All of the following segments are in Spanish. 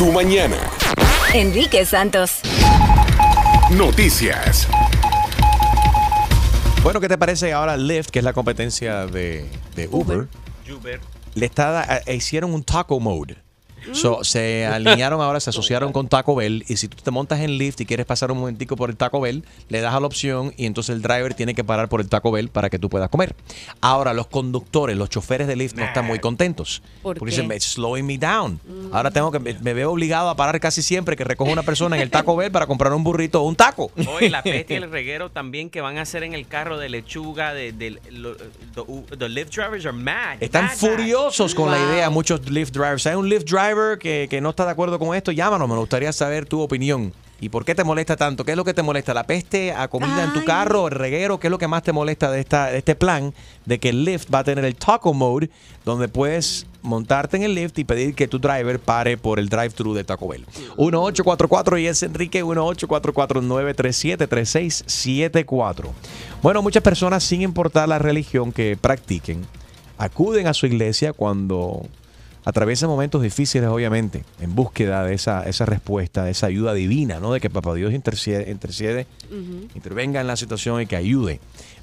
tu mañana. Enrique Santos. Noticias. Bueno, ¿qué te parece ahora Lyft, que es la competencia de, de Uber? Le está, eh, hicieron un taco mode. So, se alinearon ahora, se asociaron con Taco Bell y si tú te montas en Lyft y quieres pasar un momentico por el Taco Bell, le das a la opción y entonces el driver tiene que parar por el Taco Bell para que tú puedas comer. Ahora, los conductores, los choferes de Lyft no están muy contentos. ¿Por porque qué? dicen, "It's slowing me down. Ahora tengo que, me, me veo obligado a parar casi siempre que recojo una persona en el Taco Bell para comprar un burrito o un taco. Hoy la peste y el reguero también que van a hacer en el carro de lechuga de, de- lo- the, the Lyft drivers are mad. Están mad, mad. furiosos con la idea muchos Lyft drivers. Hay un Lyft driver que, que no está de acuerdo con esto, llámanos, me gustaría saber tu opinión. ¿Y por qué te molesta tanto? ¿Qué es lo que te molesta? ¿La peste a comida en tu carro? ¿El reguero? ¿Qué es lo que más te molesta de, esta, de este plan? De que el Lyft va a tener el taco mode, donde puedes montarte en el Lyft y pedir que tu driver pare por el drive-thru de Taco Bell. 1844 y es Enrique 1844-937-3674. Bueno, muchas personas, sin importar la religión que practiquen, acuden a su iglesia cuando atraviesan momentos difíciles, obviamente, en búsqueda de esa, esa respuesta, de esa ayuda divina, ¿no? De que Papá Dios intercede, intercede intervenga en la situación y que ayude.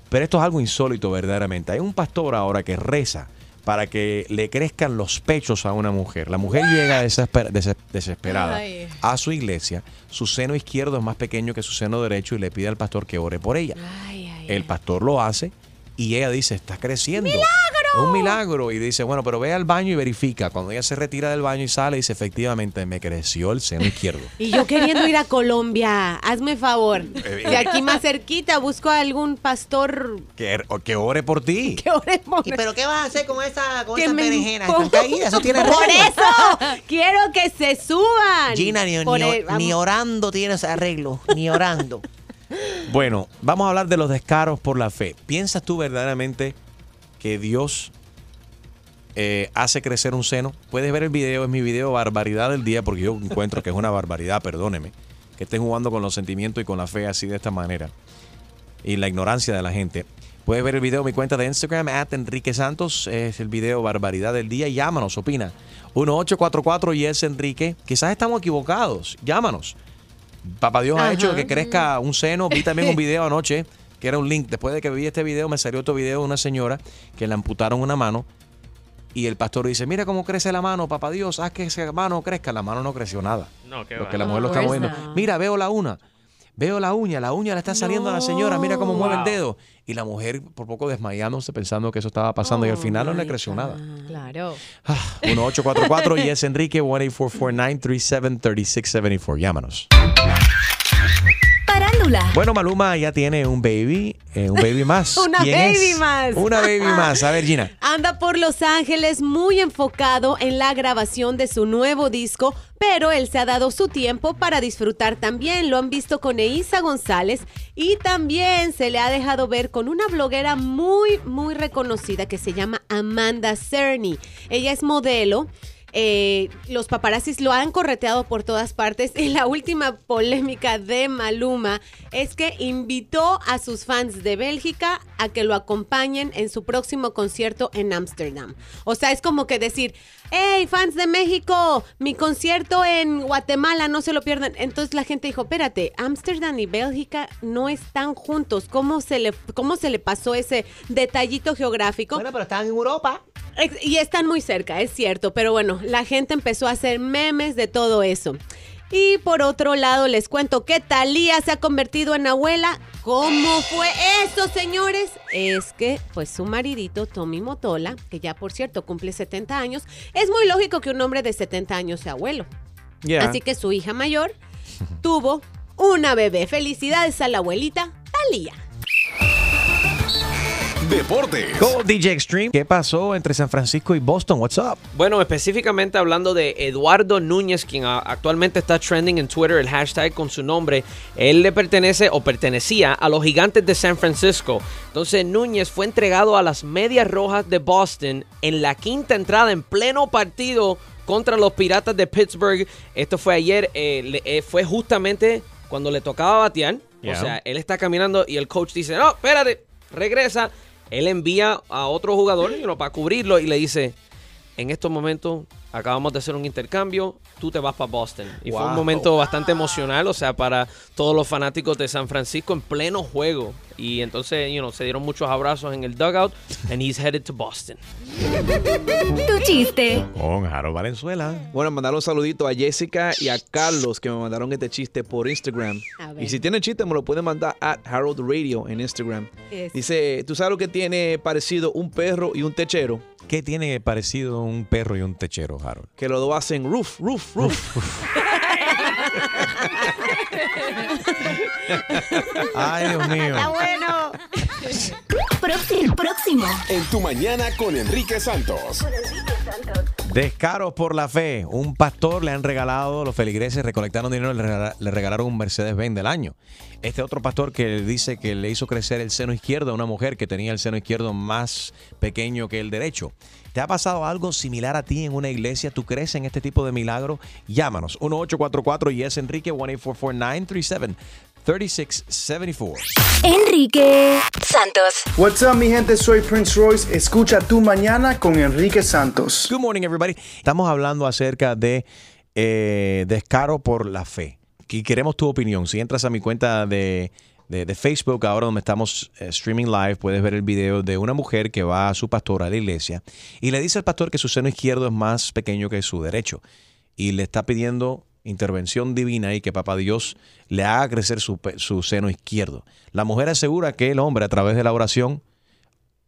Pero esto es algo insólito, verdaderamente. Hay un pastor ahora que reza para que le crezcan los pechos a una mujer. La mujer llega desesper- des- desesperada Ay. a su iglesia, su seno izquierdo es más pequeño que su seno derecho y le pide al pastor que ore por ella. Ay, ay, El pastor lo hace y ella dice, está creciendo. ¡Milagro! Un milagro. Y dice, bueno, pero ve al baño y verifica. Cuando ella se retira del baño y sale, dice, efectivamente, me creció el seno izquierdo. Y yo queriendo ir a Colombia, hazme favor. Eh, De aquí más cerquita, busco a algún pastor que, que ore por ti. que ore por ¿Y pero qué vas a hacer con esa, con que esa me berenjena? imponga. Están caídas, eso tiene Por arreglo. eso, quiero que se suban. Gina, ni, ni- el- ni orando tienes arreglo, ni orando. Bueno, vamos a hablar de los descaros por la fe. ¿Piensas tú verdaderamente que Dios eh, hace crecer un seno? Puedes ver el video, es mi video Barbaridad del Día, porque yo encuentro que es una barbaridad, perdóneme, que estén jugando con los sentimientos y con la fe así de esta manera. Y la ignorancia de la gente. Puedes ver el video en mi cuenta de Instagram, at Enrique Santos, es el video Barbaridad del Día. Llámanos, opina. 1844 y es Enrique. Quizás estamos equivocados. Llámanos. Papá Dios ha hecho que crezca un seno. Vi también un video anoche que era un link. Después de que vi este video, me salió otro video de una señora que le amputaron una mano. Y el pastor dice: Mira cómo crece la mano, papá Dios, haz que esa mano crezca. La mano no creció nada. No, qué Porque va. la mujer lo está pues moviendo. no. Mira, veo la una. Veo la uña, la uña le está saliendo a la señora, mira cómo mueve el dedo. Y la mujer por poco desmayándose pensando que eso estaba pasando y al final no le creció nada. Claro. Ah, 1844 y es Enrique 1-844-937-3674. Llámanos. Parándula. Bueno, Maluma ya tiene un baby, eh, un baby más. Una ¿Quién baby es? más. Una baby más. A ver, Gina. Anda por Los Ángeles muy enfocado en la grabación de su nuevo disco, pero él se ha dado su tiempo para disfrutar también. Lo han visto con Eiza González y también se le ha dejado ver con una bloguera muy, muy reconocida que se llama Amanda Cerny. Ella es modelo. Eh, los paparazzis lo han correteado por todas partes y la última polémica de Maluma es que invitó a sus fans de Bélgica a que lo acompañen en su próximo concierto en Ámsterdam. O sea, es como que decir, hey, fans de México, mi concierto en Guatemala, no se lo pierdan. Entonces la gente dijo, espérate, Ámsterdam y Bélgica no están juntos. ¿Cómo se le, cómo se le pasó ese detallito geográfico? Bueno, pero están en Europa. Y están muy cerca, es cierto, pero bueno, la gente empezó a hacer memes de todo eso. Y por otro lado, les cuento que Talía se ha convertido en abuela. ¿Cómo fue eso, señores? Es que, pues, su maridito, Tommy Motola, que ya por cierto cumple 70 años, es muy lógico que un hombre de 70 años sea abuelo. Así que su hija mayor tuvo una bebé. Felicidades a la abuelita Talía. Deportes. Go DJ Extreme. ¿Qué pasó entre San Francisco y Boston? What's up? Bueno, específicamente hablando de Eduardo Núñez, quien actualmente está trending en Twitter el hashtag con su nombre. Él le pertenece o pertenecía a los gigantes de San Francisco. Entonces Núñez fue entregado a las Medias Rojas de Boston en la quinta entrada en pleno partido contra los Piratas de Pittsburgh. Esto fue ayer, eh, le- eh, fue justamente cuando le tocaba batear. Yeah. O sea, él está caminando y el coach dice, no, espérate, regresa. Él envía a otro jugador para cubrirlo y le dice, en estos momentos acabamos de hacer un intercambio, tú te vas para Boston. Y fue un momento bastante emocional, o sea, para todos los fanáticos de San Francisco en pleno juego. Y entonces, you know, se dieron muchos abrazos en el dugout, and he's headed to Boston. Tu chiste. Con Harold Valenzuela. Bueno, mandar un saludito a Jessica y a Carlos que me mandaron este chiste por Instagram. Y si tienen chiste, me lo pueden mandar a Harold Radio en Instagram. Dice, ¿tú sabes lo que tiene parecido un perro y un techero? ¿Qué tiene parecido un perro y un techero, Harold? Que los dos hacen roof, roof, roof. Ay, Dios mío. bueno. Próximo. Próximo. En tu mañana con Enrique Santos. Descaros por la fe. Un pastor le han regalado, los feligreses recolectaron dinero, le regala- le regalaron un Mercedes-Benz del año. Este otro pastor que dice que le hizo crecer el seno izquierdo a una mujer que tenía el seno izquierdo más pequeño que el derecho. ¿Te ha pasado algo similar a ti en una iglesia? ¿Tú crees en este tipo de milagro? Llámanos. 1844 Yes Enrique 1-844-937-3674. Enrique Santos. What's up, mi gente? Soy Prince Royce. Escucha tu mañana con Enrique Santos. Good morning, everybody. Estamos hablando acerca de eh, descaro por la fe. Y queremos tu opinión. Si entras a mi cuenta de, de- de Facebook, ahora donde estamos eh, streaming live, puedes ver el video de una mujer que va a su pastor a la iglesia y le dice al pastor que su seno izquierdo es más pequeño que su derecho. Y le está pidiendo intervención divina y que papá Dios le haga crecer su, su seno izquierdo. La mujer asegura que el hombre, a través de la oración,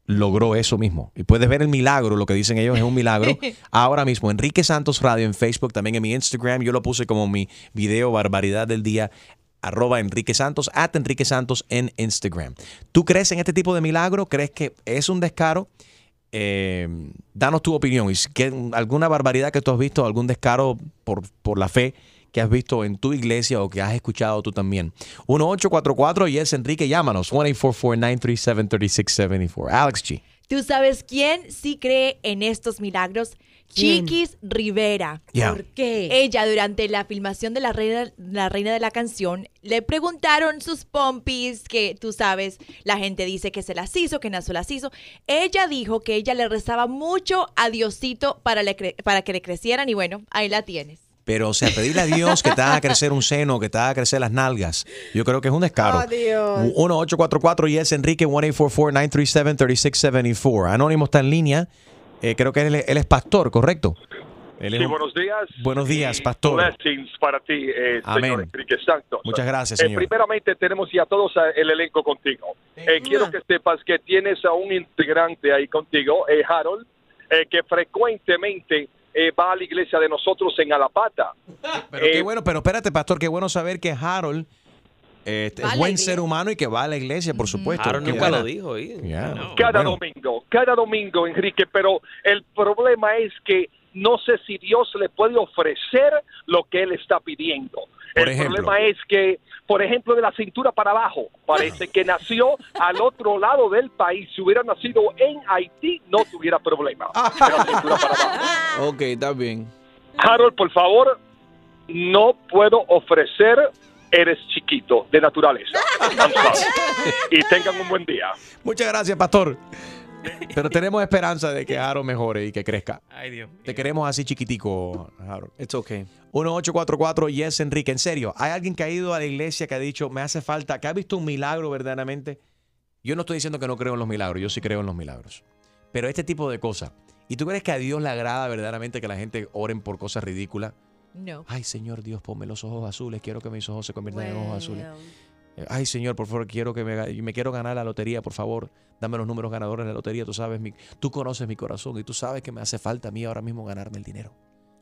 logró eso mismo. Y puedes ver el milagro, lo que dicen ellos es un milagro. Ahora mismo, Enrique Santos Radio en Facebook, también en mi Instagram, yo lo puse como mi video Barbaridad del Día, arroba Enrique Santos, at Enrique Santos en Instagram. ¿Tú crees en este tipo de milagro? ¿Crees que es un descaro? Eh, danos tu opinión. Alguna barbaridad que tú has visto, algún descaro por, por la fe que has visto en tu iglesia o que has escuchado tú también. 1844 y es Enrique, llámanos. 1-844-937-3674. Alex G. ¿Tú sabes quién sí cree en estos milagros? ¿Quién? Chiquis Rivera. ¿Por qué? Ella, durante la filmación de la reina, la reina de la canción, le preguntaron sus pompis, que tú sabes, la gente dice que se las hizo, que se las hizo. Ella dijo que ella le rezaba mucho a Diosito para, le cre- para que le crecieran y bueno, ahí la tienes. Pero, o sea, pedirle a Dios que te haga crecer un seno, que te haga crecer las nalgas, yo creo que es un descaro. Oh, Dios. 1844 y es Enrique 1-844-937-3674. Anónimo está en línea. Eh, creo que él, él es pastor, ¿correcto? Él es Sí, un- buenos días. Buenos días, pastor. Blessings para ti, eh, Amén. señor Enrique Santos. Muchas gracias, Eh, señor. primeramente, tenemos ya todos eh, el elenco contigo. Eh, quiero que sepas que tienes a un integrante ahí contigo, eh, Harold, eh, que frecuentemente eh, va a la iglesia de nosotros en Alapata. Pero Eh, qué bueno, pero espérate, pastor, qué bueno saber que Harold eh, este, es la buen ser humano y que va a la iglesia, por supuesto. Harold Qué nunca buena. lo dijo. No. Cada Bueno. domingo, cada domingo, Enrique, pero el problema es que no sé si Dios le puede ofrecer lo que él está pidiendo. Por el ejemplo. problema es que, por ejemplo, de la cintura para abajo, parece que nació al otro lado del país. Si hubiera nacido en Haití, no tuviera problema. De la cintura para abajo. ok, está bien. Harold, por favor, no puedo ofrecer, eres chiquito, de naturaleza. Y tengan un buen día. Muchas gracias, pastor. Pero tenemos esperanza de que Harold mejore y que crezca. Ay, Dios. Te queremos así chiquitico, Harold. It's okay. 1844 Yes Enrique, en serio, ¿hay alguien que ha ido a la iglesia que ha dicho, me hace falta, que ha visto un milagro verdaderamente? Yo no estoy diciendo que no creo en los milagros, yo sí creo en los milagros. Pero este tipo de cosas, ¿y tú crees que a Dios le agrada verdaderamente que la gente oren por cosas ridículas? No. Ay, Señor Dios, ponme los ojos azules, quiero que mis ojos se conviertan en ojos azules. Eh, Ay, Señor, por favor, quiero que me, me quiero ganar la lotería, por favor, dame los números ganadores de la lotería, tú sabes, mi, tú conoces mi corazón y tú sabes que me hace falta a mí ahora mismo ganarme el dinero.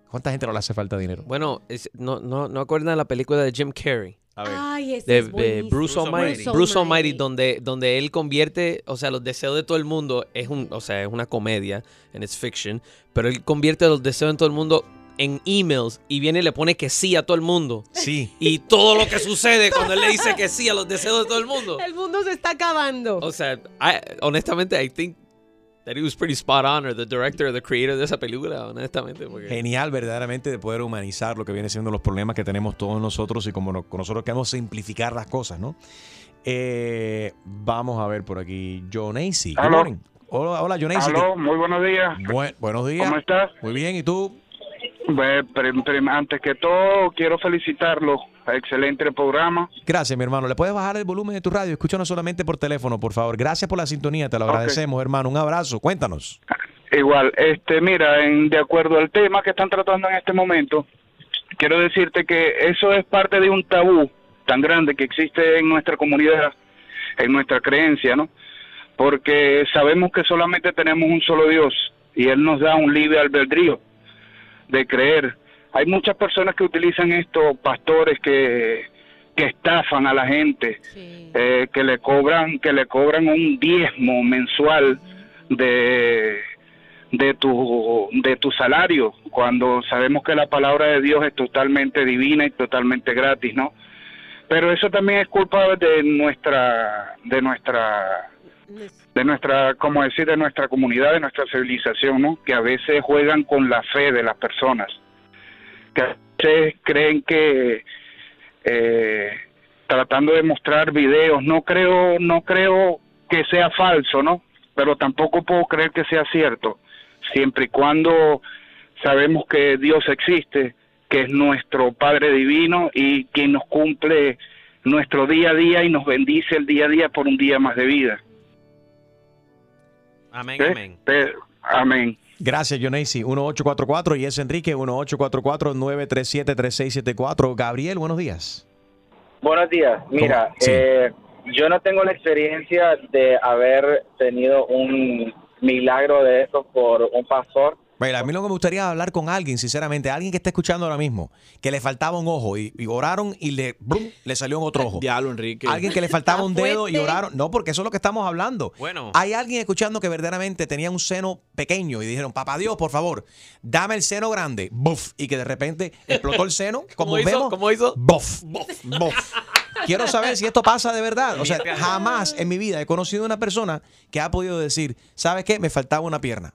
¿Cuánta gente no le hace falta dinero? Bueno, es- no, no, ¿no acuerdan de la película de Jim Carrey? A ver. Ay, ese de, es de buenísimo. Bruce Almighty. Bruce Bruce Almighty, Almighty. donde, donde él convierte, o sea, los deseos de todo el mundo es un, o sea, es una comedia, and it's fiction, pero él convierte los deseos de todo el mundo en emails y viene y le pone que sí a todo el mundo. Sí. Y todo lo que sucede cuando él le dice que sí a los deseos de todo el mundo. El mundo se está acabando. O sea, I- honestamente, I think that he was pretty spot on, or the director or the creator de esa película, honestamente. Porque... Genial, verdaderamente, de poder humanizar lo que viene siendo los problemas que tenemos todos nosotros y como no- con nosotros queremos simplificar las cosas, ¿no? Eh, vamos a ver por aquí. Aló. morning. Hola, hola Jonacy. Aló, muy buenos días. Bu- buenos días. ¿Cómo estás? Muy bien, ¿y tú? Prim- antes que todo, quiero felicitarlo. Excelente programa. Gracias, mi hermano. ¿Le puedes bajar el volumen de tu radio? Escúchanos solamente por teléfono, por favor. Gracias por la sintonía, te lo agradecemos, hermano. Un abrazo. Cuéntanos. Igual, este, mira, en, de acuerdo al tema que están tratando en este momento, quiero decirte que eso es parte de un tabú tan grande que existe en nuestra comunidad, en nuestra creencia, ¿no? Porque sabemos que solamente tenemos un solo Dios y Él nos da un libre albedrío de creer. Hay muchas personas que utilizan esto, pastores que, que estafan a la gente, eh, que le cobran, que le cobran un diezmo mensual de de tu de tu salario cuando sabemos que la palabra de Dios es totalmente divina y totalmente gratis, ¿no? Pero eso también es culpa de nuestra de nuestra de nuestra como decir de nuestra comunidad, de nuestra civilización, ¿no? Que a veces juegan con la fe de las personas, que a veces creen que eh, tratando de mostrar videos, no creo no creo que sea falso, ¿no? Pero tampoco puedo creer que sea cierto siempre y cuando sabemos que Dios existe, que es nuestro Padre Divino y quien nos cumple nuestro día a día y nos bendice el día a día por un día más de vida. Amén, ¿Eh? amén. Pe- Amén. Gracias, Jonacy. 1844 y es Enrique 1844-937-3674. Gabriel, buenos días. Buenos días. Mira, Sí. eh, yo no tengo la experiencia de haber tenido un milagro de eso por un pastor. Mira, a mí lo que me gustaría hablar con alguien, sinceramente, alguien que esté escuchando ahora mismo, que le faltaba un ojo y, y oraron y le, brum, le salió un otro ojo. Diablo, Enrique. Alguien que le faltaba un dedo y oraron. No, porque eso es lo que estamos hablando. Bueno. Hay alguien escuchando que verdaderamente tenía un seno pequeño y dijeron, papá Dios, por favor, dame el seno grande. Buf. Y que de repente explotó el seno. Como ¿Cómo hizo? vemos. ¿Cómo hizo? Buf. Buf. Quiero saber si esto pasa de verdad. O sea, jamás en mi vida he conocido una persona que ha podido decir, ¿sabes qué? Me faltaba una pierna.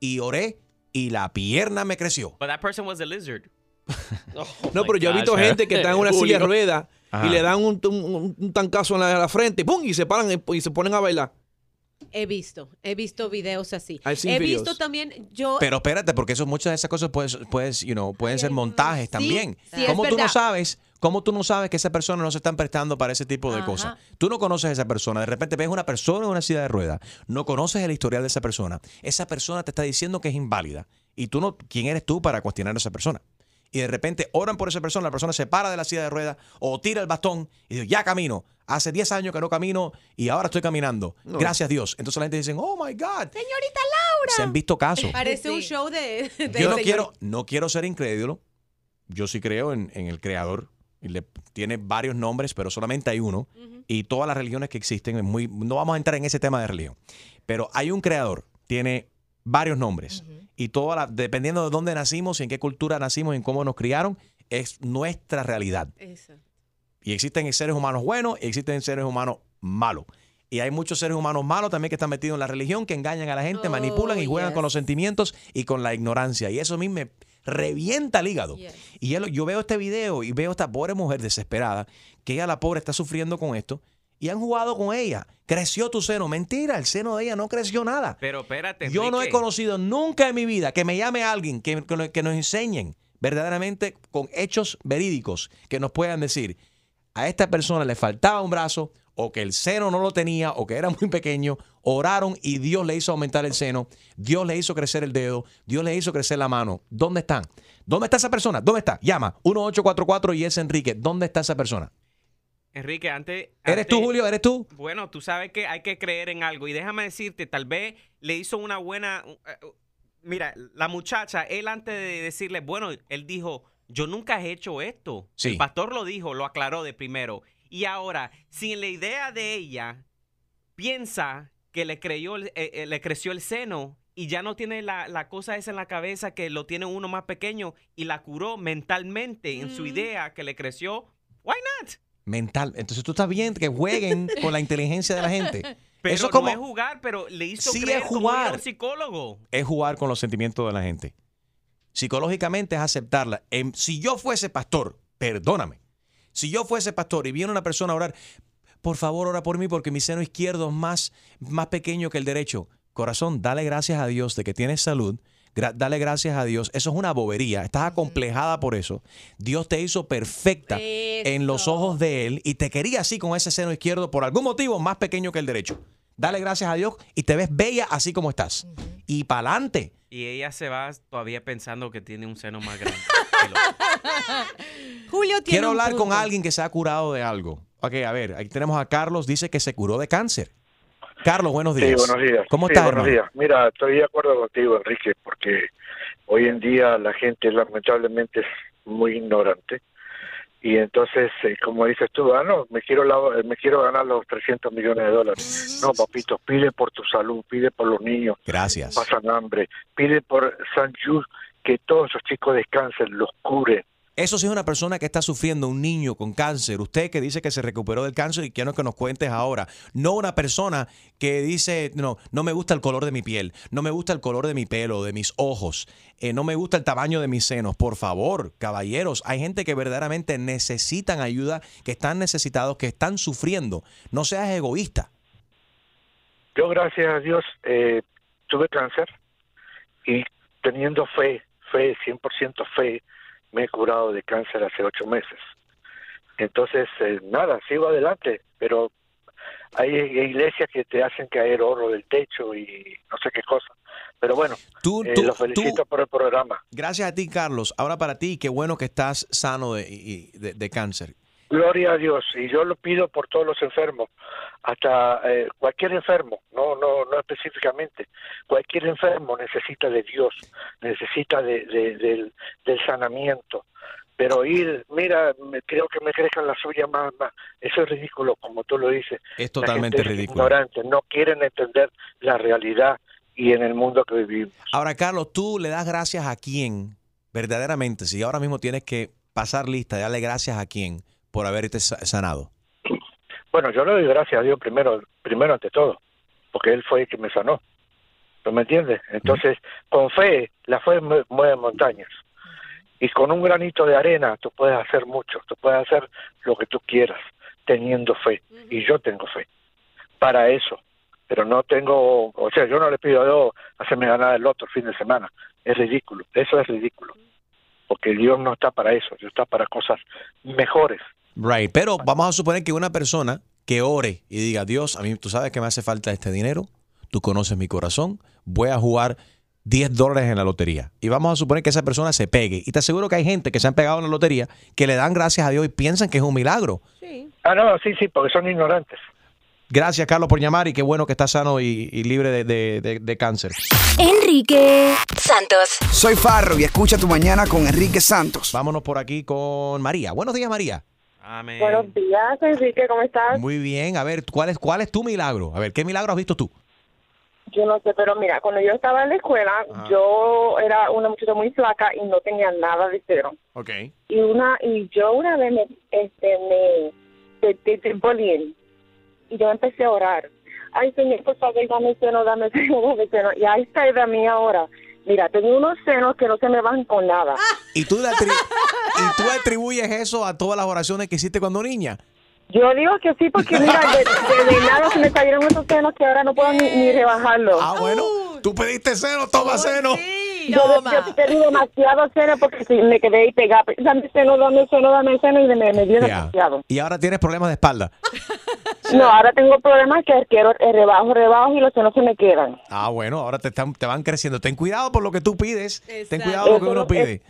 Y oré y la pierna me creció. But that person was a lizard. No, pero yo he visto gente que está en una silla de ruedas y le dan un, un- un tancazo en la, en la frente ¡pum! y se paran y se ponen a bailar. He visto, he visto videos así. I've seen He videos. visto también, yo... Pero espérate, porque eso, muchas de esas cosas puedes, puedes, you know, pueden ser montajes también. sí, es ¿Cómo tú no sabes? ¿Cómo tú no sabes que esa persona no se están prestando para ese tipo de Ajá. cosas? Tú no conoces a esa persona. De repente ves una persona en una silla de ruedas. No conoces el historial de esa persona. Esa persona te está diciendo que es inválida. Y tú no, ¿quién eres tú para cuestionar a esa persona? Y de repente oran por esa persona, la persona se para de la silla de ruedas o tira el bastón y dice, ya camino. Hace 10 años que no camino y ahora estoy caminando. No. Gracias Dios. Entonces la gente dice, oh my God. Señorita Laura. Se han visto casos. Parece un show de... de Yo no señor- quiero, no quiero ser incrédulo. Yo sí creo en, en el creador. Y le tiene varios nombres, pero solamente hay uno. Y todas las religiones que existen, es muy, no vamos a entrar en ese tema de religión. Pero hay un creador, tiene varios nombres. Y toda la- dependiendo de dónde nacimos, y en qué cultura nacimos, y en cómo nos criaron, es nuestra realidad. Y existen seres humanos buenos y existen seres humanos malos. Y hay muchos seres humanos malos también que están metidos en la religión, que engañan a la gente, manipulan y juegan con los sentimientos y con la ignorancia. Y eso a mí me revienta el hígado. Y él- yo veo este video y veo a esta pobre mujer desesperada, que ella, la pobre, está sufriendo con esto. Y han jugado con ella. Creció tu seno. Mentira, el seno de ella no creció nada. Pero espérate. Yo no he conocido nunca en mi vida que me llame alguien que, que- que nos enseñen verdaderamente con hechos verídicos que nos puedan decir a esta persona le faltaba un brazo o que el seno no lo tenía o que era muy pequeño, oraron y Dios le hizo aumentar el seno, Dios le hizo crecer el dedo, Dios le hizo crecer la mano. ¿Dónde están? ¿Dónde está esa persona? ¿Dónde está? Llama 1844 y es Enrique. ¿Dónde está esa persona? Enrique, antes. ¿Eres tú, antes- Julio? ¿Eres tú? Bueno, tú sabes que hay que creer en algo. Y déjame decirte, tal vez le hizo una buena. uh, uh, Mira, la muchacha, él antes de decirle, bueno, él dijo, yo nunca he hecho esto. Sí. El pastor lo dijo, lo aclaró de primero. Y ahora, si en la idea de ella piensa que le, creyó, el- eh, eh, le creció el seno y ya no tiene la, la cosa esa en la cabeza que lo tiene uno más pequeño y la curó mentalmente en su idea que le creció, why not? Mental. Entonces tú estás bien que jueguen con la inteligencia de la gente. Pero Eso es como no es jugar, pero le hizo Sí, creer es como era jugar. un psicólogo. es jugar con los sentimientos de la gente. Psicológicamente es aceptarla. Em, si yo fuese pastor, perdóname. Si yo fuese pastor y viene una persona a orar, por favor ora por mí porque mi seno izquierdo es más, más pequeño que el derecho. Corazón, dale gracias a Dios de que tienes salud. gra- dale gracias a Dios. Eso es una bobería. Estás acomplejada por eso. Dios te hizo perfecta en los ojos de Él y te quería así con ese seno izquierdo por algún motivo más pequeño que el derecho. Dale gracias a Dios y te ves bella así como estás. Y para adelante. Y ella se va todavía pensando que tiene un seno más grande. Julio tiene Quiero un hablar con alguien que se ha curado de algo. Ok, a ver, aquí tenemos a Carlos, dice que se curó de cáncer. Carlos, buenos días. Sí, buenos días. ¿Cómo Sí, estás, buenos hermano? días. Mira, estoy de acuerdo contigo, Enrique, porque hoy en día la gente lamentablemente es muy ignorante y entonces, eh, como dices tú, ah, no, me quiero, la- me quiero ganar los 300 millones de dólares. No, papito, pide por tu salud, pide por los niños. Gracias. Pasan hambre. Pide por San Jude que todos esos chicos descansen, los cure. Eso sí es una persona que está sufriendo, un niño con cáncer. Usted que dice que se recuperó del cáncer y quiero que nos cuentes ahora. No una persona que dice, no, no me gusta el color de mi piel, no me gusta el color de mi pelo, de mis ojos, eh, no me gusta el tamaño de mis senos. Por favor, caballeros, hay gente que verdaderamente necesitan ayuda, que están necesitados, que están sufriendo. No seas egoísta. Yo, gracias a Dios, eh, tuve cáncer y teniendo fe, fe, 100% fe, me he curado de cáncer hace ocho meses. Entonces, eh, nada, sigo adelante, pero hay iglesias que te hacen caer oro del techo y no sé qué cosa. Pero bueno, Tú- eh, tú- los felicito por el programa. Gracias a ti, Carlos. Ahora para ti, qué bueno que estás sano de, de- de cáncer. Gloria a Dios. Y yo lo pido por todos los enfermos, hasta eh, cualquier enfermo, no, no, no específicamente. Cualquier enfermo necesita de Dios, necesita de, de- del, del sanamiento. Pero ir, mira, me- creo que me crezcan las suyas más, más. Eso es ridículo, como tú lo dices. Es La totalmente gente es ridículo. ignorante, no quieren entender la realidad y en el mundo que vivimos. Ahora, Carlos, ¿tú le das gracias a quién verdaderamente? Si ahora mismo tienes que pasar lista, darle gracias a quién por haberte sa- sanado. Bueno, yo le doy gracias a Dios primero, primero ante todo, porque Él fue el que me sanó. ¿Tú me entiendes? Entonces, con fe, la fe mue- mueve montañas. Y con un granito de arena tú puedes hacer mucho, tú puedes hacer lo que tú quieras, teniendo fe. Y yo tengo fe para eso. Pero no tengo, o sea, yo no le pido a Dios hacerme ganar el otro fin de semana. Es ridículo, eso es ridículo. Porque Dios no está para eso, Dios está para cosas mejores. Right. Pero vamos a suponer que una persona que ore y diga, Dios, a mí tú sabes que me hace falta este dinero, tú conoces mi corazón, voy a jugar 10 dólares en la lotería. Y vamos a suponer que esa persona se pegue. Y te aseguro que hay gente que se han pegado en la lotería que le dan gracias a Dios y piensan que es un milagro. Ah, no, sí, sí, porque son ignorantes. Gracias, Carlos, por llamar y qué bueno que estás sano y, y libre de, de- de- de cáncer. Enrique Santos. Soy Farro y escucha tu mañana con Enrique Santos. Vámonos por aquí con María. Buenos días, María. Buenos días, Enrique, ¿cómo estás? Muy bien. A ver, ¿cuál es, ¿cuál es tu milagro? A ver, ¿qué milagro has visto tú? Yo no sé, pero mira, cuando yo estaba en la escuela, yo era una muchacha muy flaca y no tenía nada de cero. Ok. Y una y yo una vez me este me bullying y yo empecé a orar. Ay, Señor, por favor, dame seno, dame seno, dame seno. Y ahí está de mí ahora. Mira, tengo unos senos que no se me van con nada. ¿Y tú, ¿Y tú atribuyes eso a todas las oraciones que hiciste cuando niña? Yo digo que sí, porque mira, de, de, de nada se me salieron esos senos que ahora no puedo ni, ni rebajarlos. Ah, bueno, tú pediste seno, toma seno. Yo, yo pedí demasiado seno porque sí, me quedé ahí pegada. Dame seno, dame seno, dame seno y me, me dio demasiado. Y ahora tienes problemas de espalda. No, ahora tengo problemas que quiero eh, rebajo, rebajo y los senos se me quedan. Ah, bueno, ahora te, están, te van creciendo. Ten cuidado por lo que tú pides. Ten cuidado con lo que uno no- pide.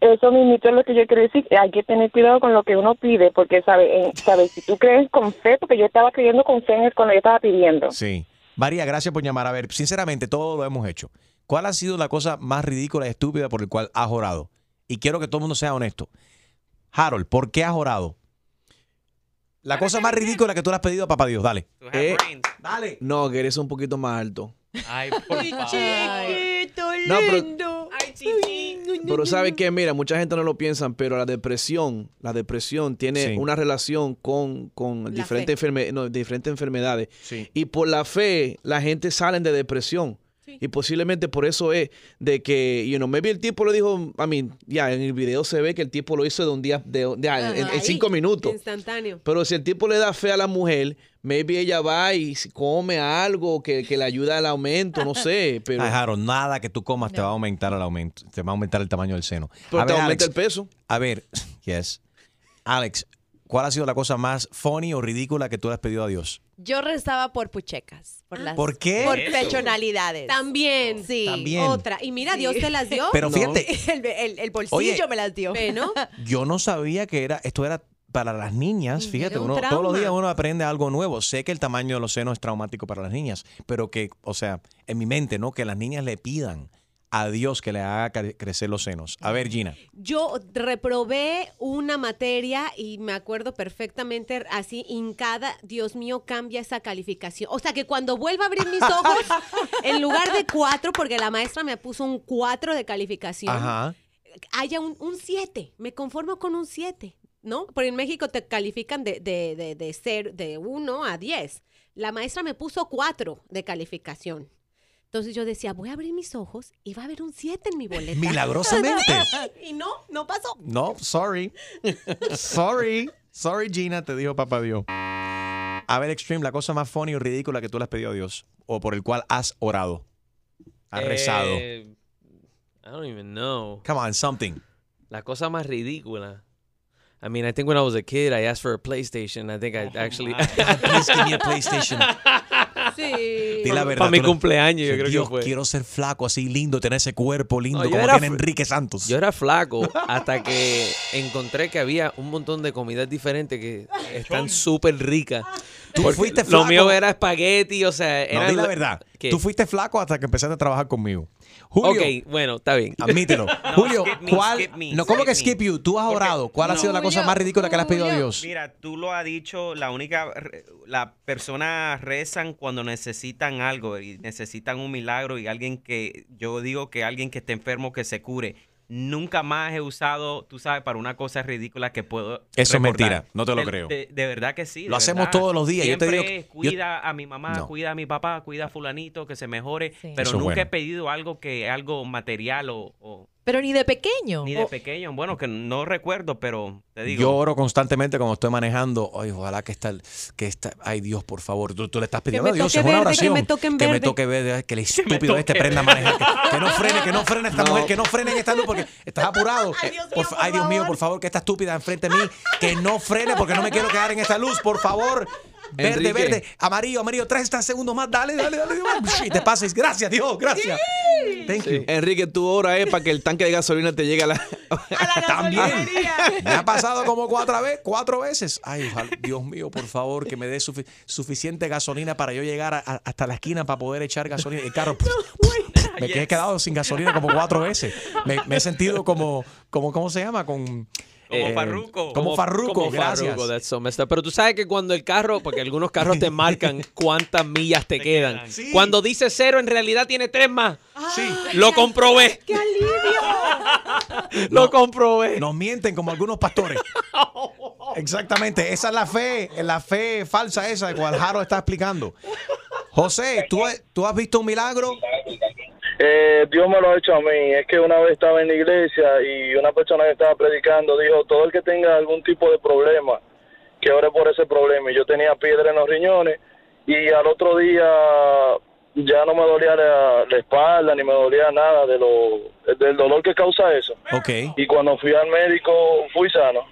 Eso mismo es lo que yo quiero decir. Hay que tener cuidado con lo que uno pide, porque, ¿sabes? ¿sabe? Si tú crees con fe, porque yo estaba creyendo con fe en el- cuando yo estaba pidiendo. Sí. María, gracias por llamar. A ver, sinceramente, todo lo hemos hecho. ¿Cuál ha sido la cosa más ridícula y estúpida por el cual has orado? Y quiero que todo el mundo sea honesto. Harold, ¿por qué has orado? La cosa más ridícula que tú le has pedido a Papá Dios, dale. Eh, Dale. No, que eres un poquito más alto. Ay, por favor. Chiquito, No, pero- lindo. Pero sabes que, mira, mucha gente no lo piensa, pero la depresión, la depresión tiene Sí. una relación con, con diferentes, fe. enferme- no, diferentes enfermedades. Sí. Y por la fe, la gente sale de depresión. Y posiblemente por eso es de que, you know, maybe el tipo lo dijo, I mean, ya en el video se ve que el tipo lo hizo de un día, de, de- en, en Ahí, cinco minutos. Instantáneo. Pero si el tipo le da fe a la mujer, maybe ella va y come algo que, que le ayuda al aumento, no sé. Pero, Ay, Harold, nada que tú comas te va a aumentar el aumento, te va a aumentar el tamaño del seno. pero a te ver, aumenta Alex, el peso. a ver, yes. Alex, ¿cuál ha sido la cosa más funny o ridícula que tú le has pedido a Dios? Yo rezaba por puchecas. Por, las, ¿Por qué? Por Eso. personalidades. También. Sí. También. Otra. Y mira, Sí. Dios te las dio. Pero fíjate, El, el- el bolsillo Oye. me las dio. ¿no? yo no sabía que era esto era para las niñas. Fíjate, uno, todos los días uno aprende algo nuevo. Sé que el tamaño de los senos es traumático para las niñas, pero que, o sea, en mi mente, ¿no? Que las niñas le pidan a Dios que le haga cre- crecer los senos. A ver, Gina. Yo reprobé una materia y me acuerdo perfectamente así hincada, Dios mío, cambia esa calificación. O sea que cuando vuelva a abrir mis ojos, en lugar de cuatro, porque la maestra me puso un cuatro de calificación, Ajá. haya un, un siete. Me conformo con un siete, ¿no? Porque en México te califican de, de, de, de, ser, de uno a diez. La maestra me puso cuatro de calificación. Entonces yo decía, voy a abrir mis ojos y va a haber un 7 en mi boleta. Milagrosamente. y no, no pasó. No, sorry. sorry. Sorry, Gina, te dijo papá Dios. A ver, Extreme, la cosa más funny o ridícula que tú le has pedido a Dios o por el cual has orado. Has rezado. Eh, I don't even know. Come on, something. La cosa más ridícula. I mean, I think when I was a kid, I asked for a PlayStation. I think I actually. Please give me a PlayStation. Sí. Di la verdad. Para mi cumpleaños, yo creo Dios, que fue. quiero ser flaco, así lindo, tener ese cuerpo lindo No, como era tiene Enrique Santos. Yo era flaco hasta que encontré que había un montón de comidas diferentes que están súper ricas. Tú Porque fuiste Lo flaco. mío era espagueti, o sea, No, era di la verdad. ¿Qué? Tú fuiste flaco hasta que empezaste a trabajar conmigo. Julio, Ok, bueno, está bien. admítelo. Julio, skip me, ¿cuál? skip me, no, ¿cómo que skip skip you? Tú has Porque- orado. ¿Cuál ha no. sido la cosa más ridícula que le has pedido a Dios? Mira, tú lo has dicho, la única, la persona rezan cuando necesitan algo y necesitan un milagro y alguien que, yo digo que alguien que esté enfermo que se cure. Nunca más he usado, tú sabes, para una cosa ridícula que puedo. Eso es mentira, no te lo De- creo. De, de verdad que sí. Lo hacemos verdad. todos los días, yo te digo que- yo- cuida a mi mamá, No. cuida a mi papá, cuida a fulanito, que se mejore. Pero Eso es nunca bueno. he pedido algo que algo material o, o- Pero ni de pequeño. ni de pequeño. Bueno, que no recuerdo, pero te digo. Yo oro constantemente cuando estoy manejando. Ay, ojalá que está, que está. Ay, Dios, por favor. Tú, tú le estás pidiendo a Dios. Es una verde, que oración. me toque en Que me verde. toque verde. Que el estúpido este prenda a manejar. Que, que no frene, que no frene esta mujer. Que no frene en esta luz porque estás apurado. Ay, Dios, mío, ay, Dios mío, por favor, que esta estúpida enfrente de mí. Que no frene porque no me quiero quedar en esta luz. Por favor. Verde, Enrique. verde, amarillo, amarillo, 30 segundos más, dale, dale, dale, dale. Y te pases, gracias, Dios, gracias. Thank you. Enrique, tu hora es para que el tanque de gasolina te llegue a la. También. Me ha pasado como cuatro, ve- cuatro veces. Ay, ojalá- Dios mío, por favor, que me dé sufi- suficiente gasolina para yo llegar a- a- hasta la esquina para poder echar gasolina. El carro. me quedé quedado sin gasolina como cuatro veces. Me, me he sentido como, como, ¿cómo se llama? Con, Como eh, Farruko. Como Farruko, como gracias. Farruko, that's so messed up. Pero tú sabes que cuando el carro, porque algunos carros te marcan cuántas millas te, quedan. Sí. Cuando dice cero, en realidad tiene tres más. Sí. Lo comprobé. ¡Qué alivio! Lo comprobé. Nos mienten como algunos pastores. Exactamente, esa es la fe, la fe falsa esa de cual Jaro está explicando. José, ¿tú, ¿tú has visto un milagro? Eh, Dios me lo ha hecho a mí. Es que una vez estaba en la iglesia y una persona que estaba predicando dijo, todo el que tenga algún tipo de problema, que ore por ese problema. Y yo tenía piedra en los riñones y al otro día ya no me dolía la, la espalda ni me dolía nada de lo, del dolor que causa eso. Ok. Y cuando fui al médico fui sano.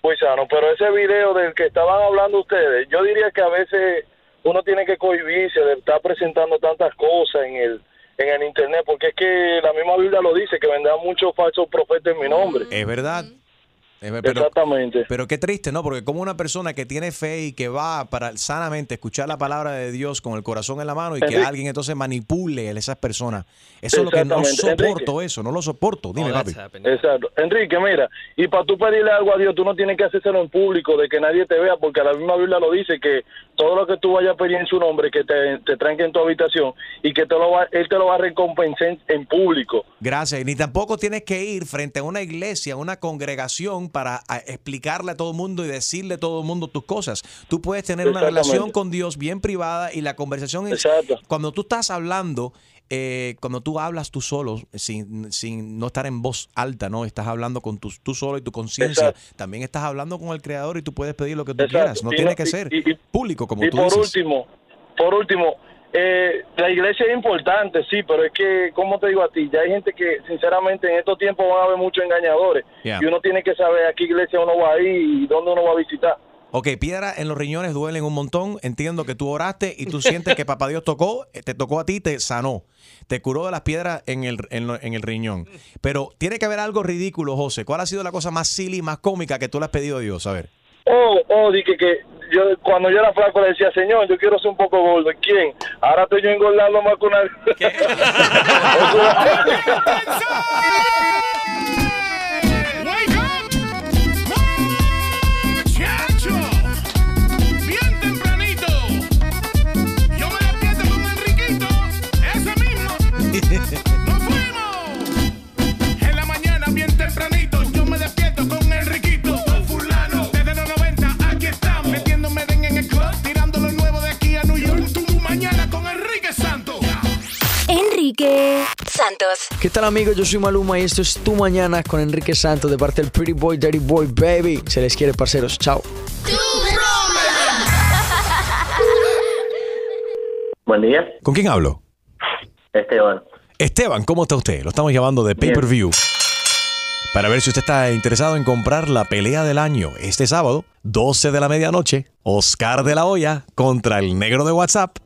Fui sano. Pero ese video del que estaban hablando ustedes, yo diría que a veces uno tiene que cohibirse de estar presentando tantas cosas en el en el internet porque es que la misma Biblia lo dice que vendrán muchos falsos profetas en mi nombre. Es verdad. Pero, Exactamente. pero qué triste, ¿no? Porque como una persona que tiene fe y que va para sanamente escuchar la palabra de Dios con el corazón en la mano y que alguien entonces manipule a esas personas. Eso es lo que no soporto, Enrique. eso, no lo soporto. Dime, papi. Exacto. Enrique, mira, y para tú pedirle algo a Dios, tú no tienes que hacérselo en público, de que nadie te vea, porque la misma Biblia lo dice, que todo lo que tú vayas a pedir en su nombre, que te, te tranque en tu habitación y que te lo va, Él te lo va a recompensar en, en público. Gracias. Y ni tampoco tienes que ir frente a una iglesia, a una congregación relación para a, explicarle a todo el mundo y decirle a todo el mundo tus cosas. Tú puedes tener una relación con Dios bien privada y la conversación es cuando tú estás hablando. eh, cuando tú hablas tú solo, sin, sin no estar en voz alta, ¿no? Estás hablando con tu, tú solo y tu conciencia. Exacto. También estás hablando con el creador y tú puedes pedir lo que tú Exacto. quieras. No Y tiene que ser y- y- público, como y tú por dices. último, por último, eh, la iglesia es importante, sí, pero es que, como te digo a ti, ya hay gente que, sinceramente, en estos tiempos van a haber muchos engañadores. Yeah. Y uno tiene que saber a qué iglesia uno va a ir y dónde uno va a visitar. Ok, piedra en los riñones duelen un montón. Entiendo que tú oraste y tú sientes que papá Dios tocó, eh, te tocó a ti, te sanó. Te curó de las piedras en el, en, en el riñón. Pero tiene que haber algo ridículo, José. ¿Cuál ha sido la cosa más silly, más cómica que tú le has pedido a Dios? A ver. Oh, oh, dije que yo, cuando yo era flaco le decía, Señor, yo quiero ser un poco gordo. ¿Quién? Ahora estoy yo engordando más que una... Enrique Santos. ¿Qué tal amigos? Yo soy Maluma y esto es Tu Mañana con Enrique Santos de parte del Pretty Boy, Dirty Boy, Baby. Se les quiere, parceros. Chao. Buen día, ¿Con quién hablo? Esteban. Esteban, ¿cómo está usted? Lo estamos llamando de Pay Per View. Para ver si usted está interesado en comprar la pelea del año este sábado, 12 de la medianoche, Oscar de la Hoya contra el negro de WhatsApp.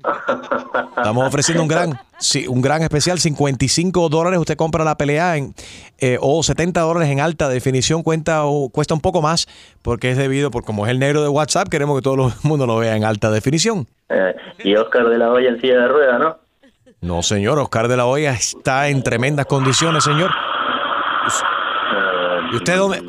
Estamos ofreciendo un gran, sí, un gran especial, 55 dólares. Usted compra la pelea en, eh, o 70 dólares en alta definición. Cuenta, o, cuesta un poco más porque es debido, por como es el negro de WhatsApp, queremos que todo el mundo lo vea en alta definición. Eh, y Oscar de la Hoya en silla de ruedas, ¿no? No, señor, Oscar de la Hoya está en tremendas condiciones, señor. ¿Y usted dónde?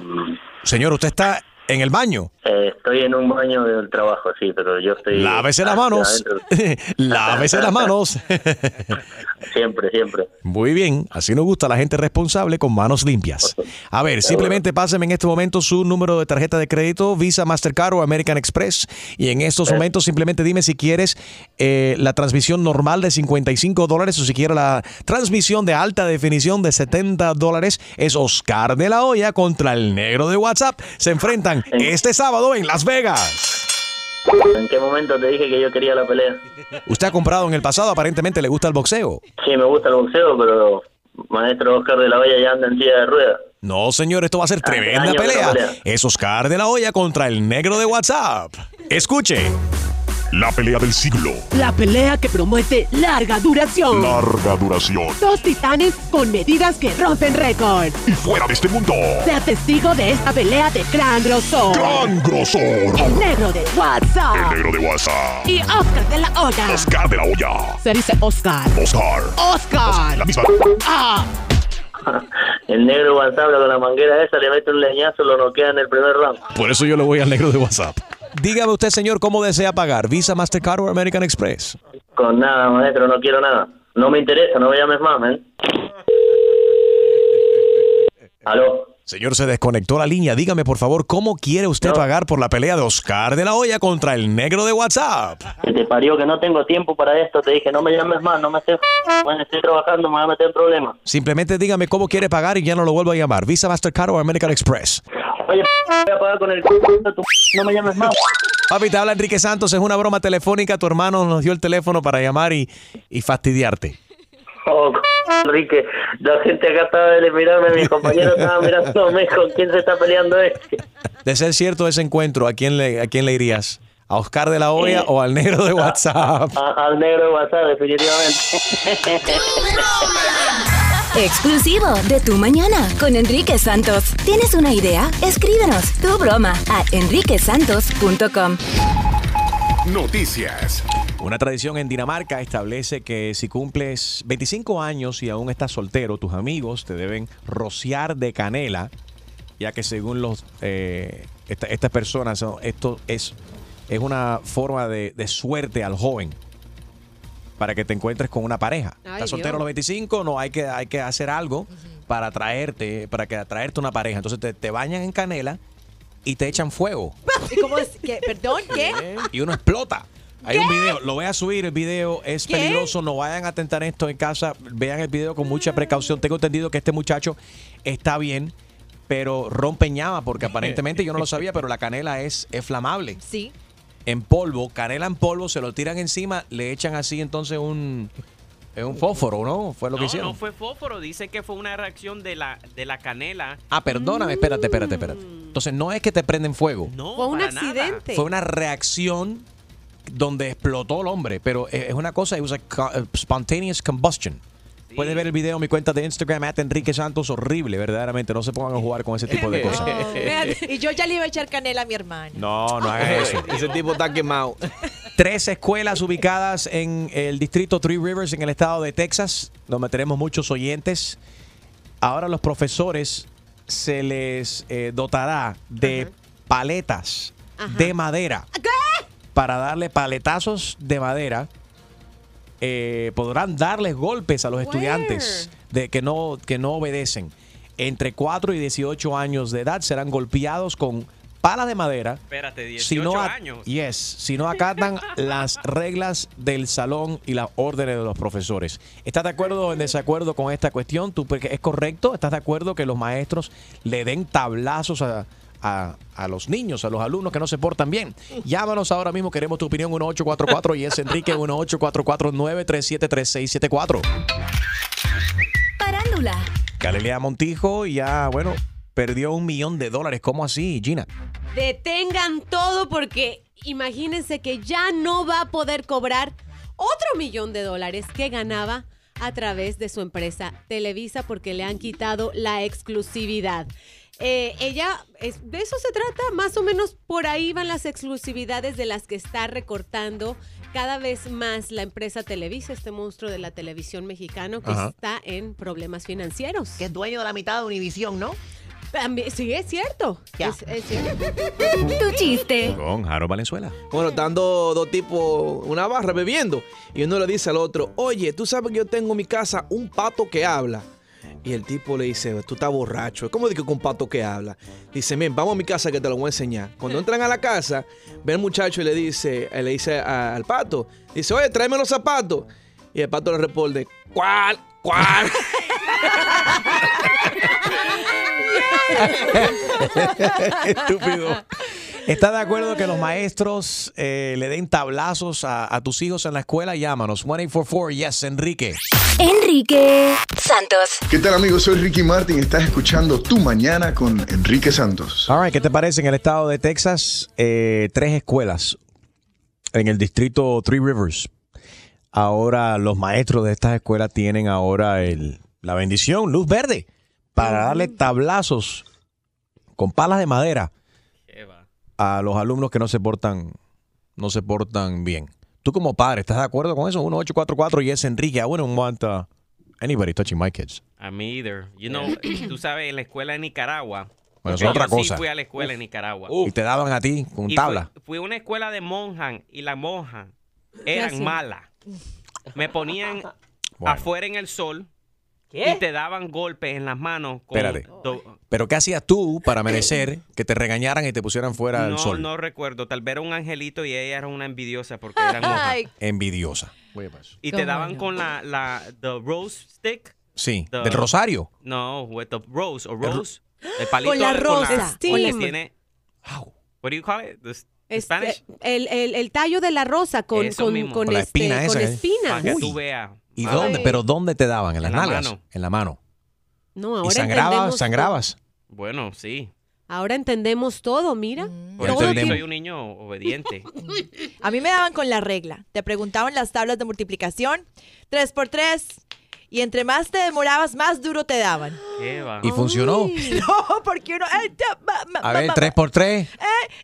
Señor, usted está en el baño. Eh, estoy en un baño del trabajo, sí, pero yo estoy... Lávese las manos. Lávese las manos. Siempre, siempre. Muy bien, así nos gusta la gente responsable con manos limpias. A ver, simplemente pásenme en este momento su número de tarjeta de crédito, Visa, Mastercard o American Express. Y en estos momentos simplemente dime si quieres eh, la transmisión normal de 55 dólares o si quieres la transmisión de alta definición de 70 dólares. Es Oscar de la Hoya contra el negro de WhatsApp. Se enfrentan este sábado en Las Vegas. ¿En qué momento te dije que yo quería la pelea? Usted ha comprado en el pasado, aparentemente le gusta el boxeo. Sí, me gusta el boxeo, pero maestro Oscar de la Hoya ya anda en silla de ruedas. No, señor, esto va a ser tremenda que no pelea. pelea. Es Oscar de la Hoya contra el negro de WhatsApp. Escuche. La pelea del siglo. La pelea que promete larga duración. Larga duración. Dos titanes con medidas que rompen récord. Y fuera de este mundo. Sea testigo de esta pelea de gran grosor. Gran grosor. El negro de WhatsApp. El negro de WhatsApp. Y Oscar de la Hoya. Oscar de la Hoya. Se dice Oscar. Oscar. Oscar. La misma. Ah. El negro WhatsApp con la manguera esa le mete un leñazo, lo noquea en el primer round. Por eso yo le voy al negro de WhatsApp. Dígame usted, señor, cómo desea pagar. Visa, Mastercard o American Express. Con nada, maestro, no quiero nada. No me interesa, no me llames más, man. ¿Aló? Señor, se desconectó la línea. Dígame, por favor, ¿cómo quiere usted pagar por la pelea de Oscar de la Hoya contra el negro de WhatsApp? Que te parió que no tengo tiempo para esto. Te dije, no me llames más, no me estés... Bueno, estoy trabajando, me voy a meter en problemas. Simplemente dígame cómo quiere pagar y ya no lo vuelvo a llamar. Visa, Mastercard o American Express. Oye, voy a pagar con el... c- de tu- No me llames más. Papi, te habla Enrique Santos. Es una broma telefónica. Tu hermano nos dio el teléfono para llamar y, y fastidiarte. Oh, Enrique, la gente acá estaba de mirarme, mis compañeros estaban mirándome con quién se está peleando este. De ser cierto ese encuentro, ¿a quién le, a quién le irías? ¿A Oscar de la Hoya o al negro de WhatsApp? A- al negro de WhatsApp, definitivamente. Exclusivo de Tu Mañana con Enrique Santos. ¿Tienes una idea? Escríbenos tu broma a enriquesantos.com. Noticias. Una tradición en Dinamarca establece que si cumples 25 años y aún estás soltero, tus amigos te deben rociar de canela, ya que según los eh, esta- estas personas, esto es, es una forma de, de suerte al joven. Para que te encuentres con una pareja. Ay, Estás soltero a los 25, no hay que, hay que hacer algo para atraerte, para que atraerte una pareja. Entonces te, te bañan en canela y te echan fuego ¿Y cómo es? ¿Qué? ¿Perdón? ¿Qué? y uno explota. Hay un video, lo voy a subir, el video es ¿Qué? peligroso, no vayan a tentar esto en casa, vean el video con mucha precaución. Tengo entendido que este muchacho está bien, pero rompe llama, porque aparentemente yo no lo sabía, pero la canela es, es flamable. Sí. En polvo, canela en polvo, se lo tiran encima, le echan así entonces un, es un fósforo, ¿no? Fue lo que no, hicieron. no fue fósforo. Dice que fue una reacción de la, de la canela. Ah, perdóname, espérate, espérate, espérate. Entonces no es que te prenden fuego. No, Fue un para nada. accidente. Fue una reacción donde explotó el hombre, pero es una cosa, it was a spontaneous combustion. Puedes ver el video en mi cuenta de Instagram, at Enrique Santos, horrible, verdaderamente. No se pongan a jugar con ese tipo de cosas. Y yo ya le iba a echar canela a mi hermano. No, no hagas eso. Ese tipo está quemado. Tres escuelas ubicadas en el distrito Three Rivers, en el estado de Texas, donde tenemos muchos oyentes. Ahora los profesores se les eh, dotará de paletas de madera. Para darle paletazos de madera. Eh, podrán darles golpes a los estudiantes de que no, que no obedecen. Entre 4 y 18 años de edad serán golpeados con palas de madera Espérate, 18 si no, años. Yes, si no acatan las reglas del salón y las órdenes de los profesores. ¿Estás de acuerdo o en desacuerdo con esta cuestión? ¿Tú, porque ¿Es correcto? ¿Estás de acuerdo que los maestros le den tablazos a, a- a los niños, a los alumnos que no se portan bien? Llámanos ahora mismo, queremos tu opinión 1844 y es Enrique 1844-937-3674. Parándula. Galilea Montijo ya, bueno, perdió un millón de dólares. ¿Cómo así, Gina? Detengan todo porque imagínense que ya no va a poder cobrar otro millón de dólares que ganaba a través de su empresa Televisa porque le han quitado la exclusividad. Eh, ella, es- de eso se trata, más o menos por ahí van las exclusividades de las que está recortando cada vez más la empresa Televisa, este monstruo de la televisión mexicano que Ajá. está en problemas financieros. Que es dueño de la mitad de Univisión, ¿no? También- Sí, es cierto. Es, es cierto. Tu chiste. Con Jaro Valenzuela. Bueno, dos dos tipos, una barra bebiendo. Y uno le dice al otro, oye, tú sabes que yo tengo en mi casa un pato que habla. Y el tipo le dice, tú estás borracho. ¿Cómo digo que un pato que habla? Dice, bien, vamos a mi casa que te lo voy a enseñar. Cuando entran a la casa, ve al muchacho y le dice, le dice a- al pato, dice, oye, tráeme los zapatos. Y el pato le responde, ¿cuál? ¿Cuál? Estúpido. ¿Estás de acuerdo que los maestros eh, le den tablazos a, a tus hijos en la escuela? Llámanos. 1844 Yes, Enrique. Enrique Santos. ¿Qué tal amigos? Soy Ricky Martin. Estás escuchando Tu Mañana con Enrique Santos. All right, ¿qué te parece? En el estado de Texas, eh, tres escuelas en el distrito Three Rivers. Ahora los maestros de estas escuelas tienen ahora el, la bendición, luz verde, para darle tablazos con palas de madera a los alumnos que no se portan, no se portan bien. Tú como padre, ¿estás de acuerdo con eso? 1844 y es Enrique. I wouldn't want uh, anybody touching my kids. A mí either. You know, tú sabes, en la escuela de Nicaragua. Bueno, es otra yo cosa. Sí fui a la escuela en Nicaragua. Y te daban a ti con Y tabla. Fui, fui a una escuela de monjas y las monjas eran malas. Me ponían Bueno. afuera en el sol ¿Qué? y te daban golpes en las manos. Con Espérate. do- Pero ¿qué hacías tú para merecer que te regañaran y te pusieran fuera del no, sol? no recuerdo. Tal vez era un angelito y ella era una envidiosa porque eran monjas. Ay, Envidiosa. Y te daban con la, la the rose stick. Sí, The- del rosario. No, with the rose ro- rose. El palito Con la rosa. Con la, Steam. que tiene. What do you call it? The s- Este, Spanish. el, el- el tallo de la rosa con, Eso con, mismo. con Con la este, espina con esa, ¿eh? espinas. Para que tú veas. ¿Y Ay. dónde? ¿Pero dónde te daban? ¿En las En la nalgas? mano. En la mano. No, ¿Y ahora sangrabas? entendemos ¿Sangrabas? Bueno, sí. Ahora entendemos todo, mira. Por Ya eso soy un niño obediente. a mí me daban con la regla. Te preguntaban las tablas de multiplicación, tres por tres, y entre más te demorabas, más duro te daban. ¿Qué va? ¿Y funcionó? No, porque uno... ay, ta- ma- ma- A ver, 3 por 3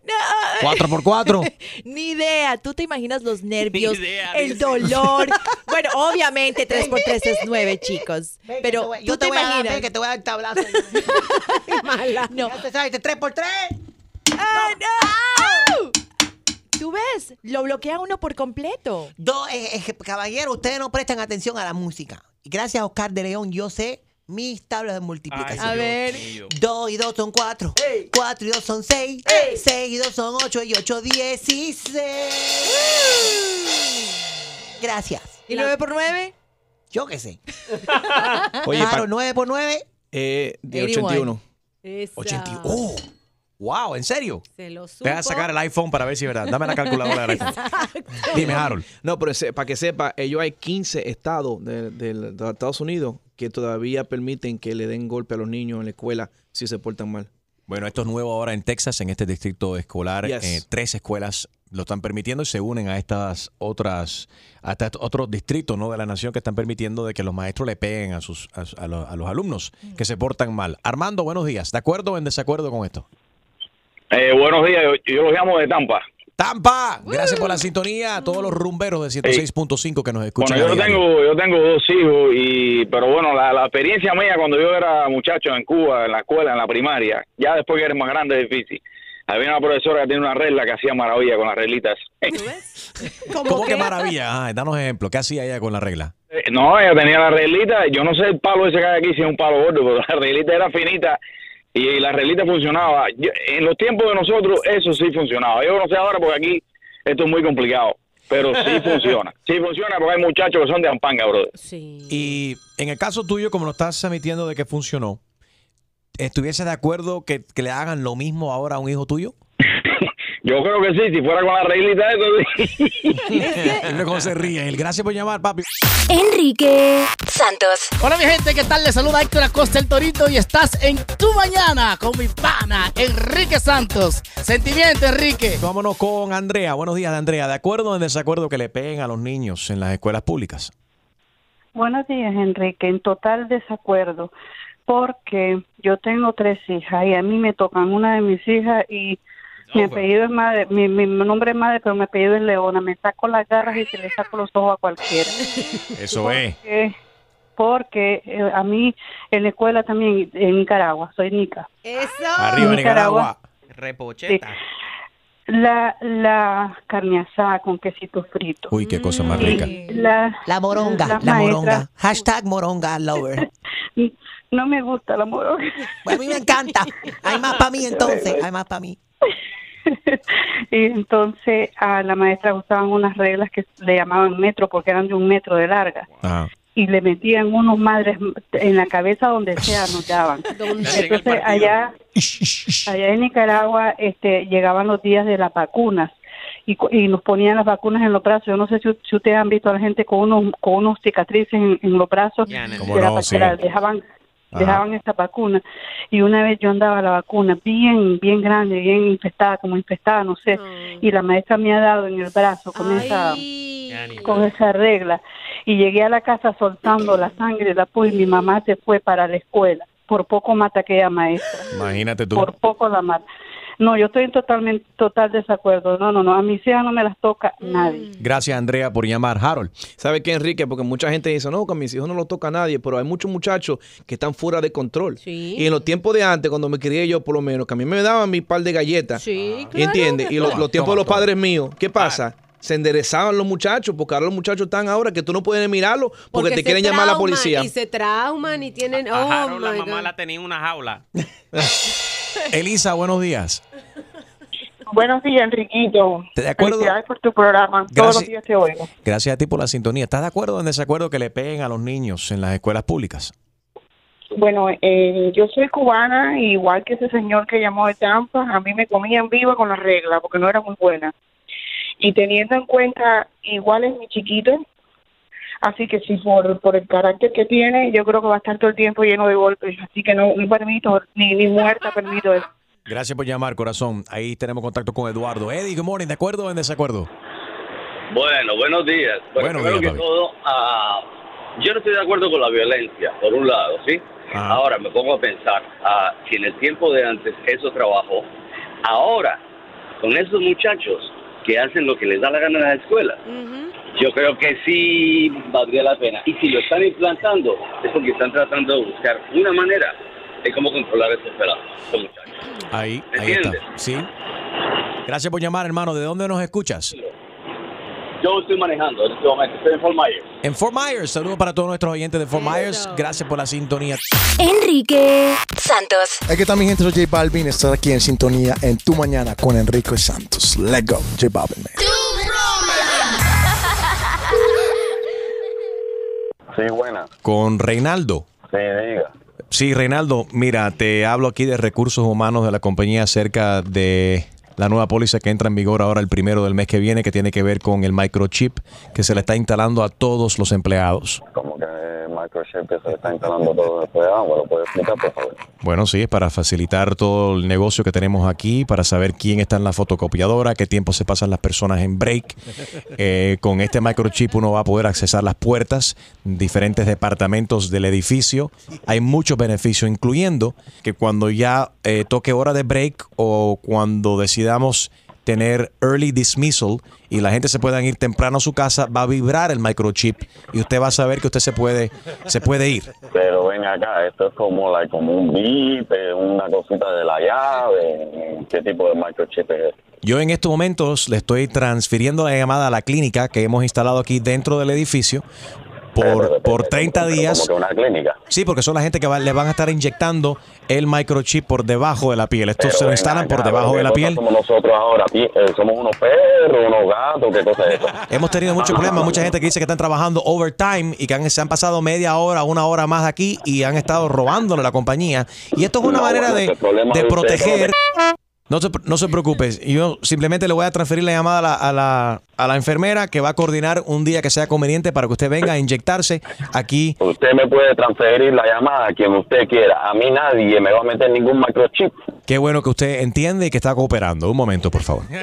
no, 4 por 4 Ni idea. Tú te imaginas los nervios, Ni idea, el dice. dolor. Bueno, obviamente 3 por 3 es 9, chicos. Ven, Pero te voy- tú yo te, te, voy a dar, imaginas. ven, que te voy a dar tablazo. No. Ya te sabes, de tres por tres. ¡Ah, no! Tú Tú ves, lo bloquea uno por completo. Do, eh, eh, caballero, ustedes no prestan atención a la música. Y gracias a Oscar de León, yo sé mis tablas de multiplicación. A ver. Dos y dos son cuatro. Cuatro y dos son seis. Seis y dos son ocho y ocho dieciséis. Gracias. ¿Y nueve por nueve? Yo qué sé. Oye, Claro, pa- nueve por nueve. Eh, de 81. 81. 81. ¡Oh! ¡Wow! ¿En serio? Se lo Te vas a sacar el iPhone para ver si es verdad. Dame la calculadora del iPhone. Dime, Harold. No, pero para que sepa, ellos hay 15 estados de, de- de Estados Unidos que todavía permiten que le den golpe a los niños en la escuela si se portan mal. Bueno, esto es nuevo ahora en Texas, en este distrito escolar. Yes. eh, tres escuelas lo están permitiendo y se unen a estas otras, a estos otros distritos ¿no? de la nación que están permitiendo de que los maestros le peguen a, sus, a, a los, a los alumnos que se portan mal. Armando, buenos días. ¿De acuerdo o en desacuerdo con esto? Eh, buenos días, yo, yo los llamo de Tampa. Tampa, gracias por la sintonía a todos los rumberos de 106.5 que nos escuchan. Bueno, yo tengo, yo tengo dos hijos y, pero bueno, la, la experiencia mía cuando yo era muchacho en Cuba, en la escuela, en la primaria, ya después que eres más grande es difícil. Había una profesora que tenía una regla que hacía maravilla con las reglitas. ¿Cómo, que maravilla? Ay, danos ejemplo. ¿Qué hacía ella con la regla? Eh, No, ella tenía la reglita, yo no sé el palo ese que hay aquí si es un palo gordo, pero la reglita era finita y la reglita funcionaba. Yo- en los tiempos de nosotros eso sí funcionaba. Yo no sé ahora porque aquí esto es muy complicado, pero sí funciona. Sí funciona porque hay muchachos que son de Ampanga, brother. Y en el caso tuyo, como lo estás admitiendo de que funcionó, ¿estuviese de acuerdo que, que le hagan lo mismo ahora a un hijo tuyo? Yo creo que sí, si fuera con la reglita eso luego se ríe. El gracias por llamar, papi. Enrique Santos. Hola mi gente, ¿qué tal? Les saluda Héctor Acosta el Torito y estás en Tu Mañana con mi pana Enrique Santos. Sentimiento, Enrique. Vámonos con Andrea. Buenos días, Andrea. ¿De acuerdo o en desacuerdo que le peguen a los niños en las escuelas públicas? Buenos días, Enrique. En total desacuerdo, porque yo tengo tres hijas y a mí me tocan una de mis hijas y mi apellido es madre, mi, mi nombre es madre, pero mi apellido es Leona. Me saco las garras y se le saco los ojos a cualquiera. Eso es. Eh, porque eh, a mí en la escuela también en Nicaragua, soy Nica. Eso. Arriba, Nicaragua. Repocheta. La, la carne asada con quesito frito. Uy, qué cosa más rica. La, La moronga, la maestras- moronga. Hashtag moronga lover. No me gusta la moronga. Bueno, a mí me encanta. Hay más para mí entonces. Hay más para mí. Y entonces a la maestra gustaban unas reglas que le llamaban metro porque eran de un metro de larga. Y le metían unos madres en la cabeza donde sea, nos daban. Entonces allá, allá en Nicaragua este, llegaban los días de las vacunas y, cu- y nos ponían las vacunas en los brazos. Yo no sé si, si ustedes han visto a la gente con unos, con unos cicatrices en, en los brazos ¿Cómo de la no? Sí. que la dejaban. Dejaban esta vacuna. Y una vez yo andaba la vacuna bien bien grande bien infestada como infestada no sé y la maestra me ha dado en el brazo con esa con esa regla. Y llegué a la casa soltando la sangre la pus y mi mamá se fue para la escuela. Por poco mata a aquella maestra. Imagínate tú. por poco la mata no yo estoy en totalmente total desacuerdo no no no a mis hijas no me las toca nadie Gracias, Andrea, por llamar. Harold. ¿Sabe qué, Enrique? Porque mucha gente dice, no, con mis hijos no lo toca nadie, pero hay muchos muchachos que están fuera de control. Y en los tiempos de antes, cuando me crié yo, por lo menos, que a mí me daban mi par de galletas. Sí, ¿Entiendes? Y los, los tiempos toma, de los toma. padres míos, ¿qué pasa? Se enderezaban los muchachos, porque ahora los muchachos están ahora que tú no puedes mirarlos porque, te quieren llamar a la policía. Y se trauman y tienen. A Oh, Harold la mamá God. la tenía en una jaula. Elisa, buenos días. Buenos días, Enriquito. ¿De acuerdo? Felicidades por tu programa. Todos Gracias. los días te oigo. Gracias a ti por la sintonía. ¿Estás de acuerdo o en desacuerdo que le peguen a los niños en las escuelas públicas? Bueno, eh, yo soy cubana, igual que ese señor que llamó de Tampa, a mí me comían viva con la regla porque no era muy buena. Y teniendo en cuenta, igual es mi chiquito, así que sí, por, por el carácter que tiene, yo creo que va a estar todo el tiempo lleno de golpes. Así que no, no permito, ni, ni muerta permito eso. Gracias por llamar, corazón. Ahí tenemos contacto con Eduardo. Eddie, good morning. ¿De acuerdo o en desacuerdo? Bueno, buenos días. Bueno, Buenos primero días, que papi. todo, ah, yo no estoy de acuerdo con la violencia, por un lado, ¿sí? Ahora me pongo a pensar, ah, si en el tiempo de antes eso trabajó, ahora, con esos muchachos que hacen lo que les da la gana en las escuelas, yo creo que sí valdría la pena. Y si lo están implantando, es porque están tratando de buscar una manera de cómo controlar estos pelados, estos muchachos. Ahí, ¿Me ahí está. Sí. Gracias por llamar, hermano. ¿De dónde nos escuchas? Yo estoy manejando en este momento, estoy en Fort Myers. En Fort Myers. Saludos para todos nuestros oyentes de Fort Myers. Gracias por la sintonía. Enrique Santos. Aquí está mi gente, soy J Balvin. Estar aquí en sintonía en Tu Mañana con Enrique Santos. Let's go, J Balvin. man. Sí, buena. Con Reinaldo. Sí, diga. Sí, Reinaldo, mira, te hablo aquí de recursos humanos de la compañía acerca de la nueva póliza que entra en vigor ahora el primero del mes que viene, que tiene que ver con el microchip que se le está instalando a todos los empleados. Que se le está instalando todo el programa, ¿lo puede explicar, por favor? Bueno, sí, es para facilitar todo el negocio que tenemos aquí, para saber quién está en la fotocopiadora, qué tiempo se pasan las personas en break. Eh, con este microchip uno va a poder accesar las puertas, diferentes departamentos del edificio. Hay muchos beneficios, incluyendo que cuando ya eh, toque hora de break o cuando decidamos tener early dismissal y la gente se pueda ir temprano a su casa, va a vibrar el microchip y usted va a saber que usted se puede, se puede ir. Pero ven acá, esto es como, like, como un bip, una cosita de la llave. ¿Qué tipo de microchip es este? Yo en estos momentos le estoy transfiriendo la llamada a la clínica que hemos instalado aquí dentro del edificio por, por 30 días. Como que una clínica. Sí, porque son la gente que va- le van a estar inyectando el microchip por debajo de la piel. Estos se lo instalan por debajo ¿qué de la piel. Somos nosotros ahora, eh, somos unos perros, unos gatos, ¿qué cosa es eso? Hemos tenido muchos problemas, mucha gente que dice que están trabajando overtime y que han- se han pasado media hora, una hora más aquí y han estado robándole a la compañía. Y esto es una No, manera bueno, de, proteger. ¿No? Se, no se preocupe, yo simplemente le voy a transferir la llamada a la, a, la, a la enfermera que va a coordinar un día que sea conveniente para que usted venga a inyectarse aquí. Usted me puede transferir la llamada a quien usted quiera. A mí nadie me va a meter ningún microchip. Qué bueno que usted entiende y que está cooperando. Un momento, por favor.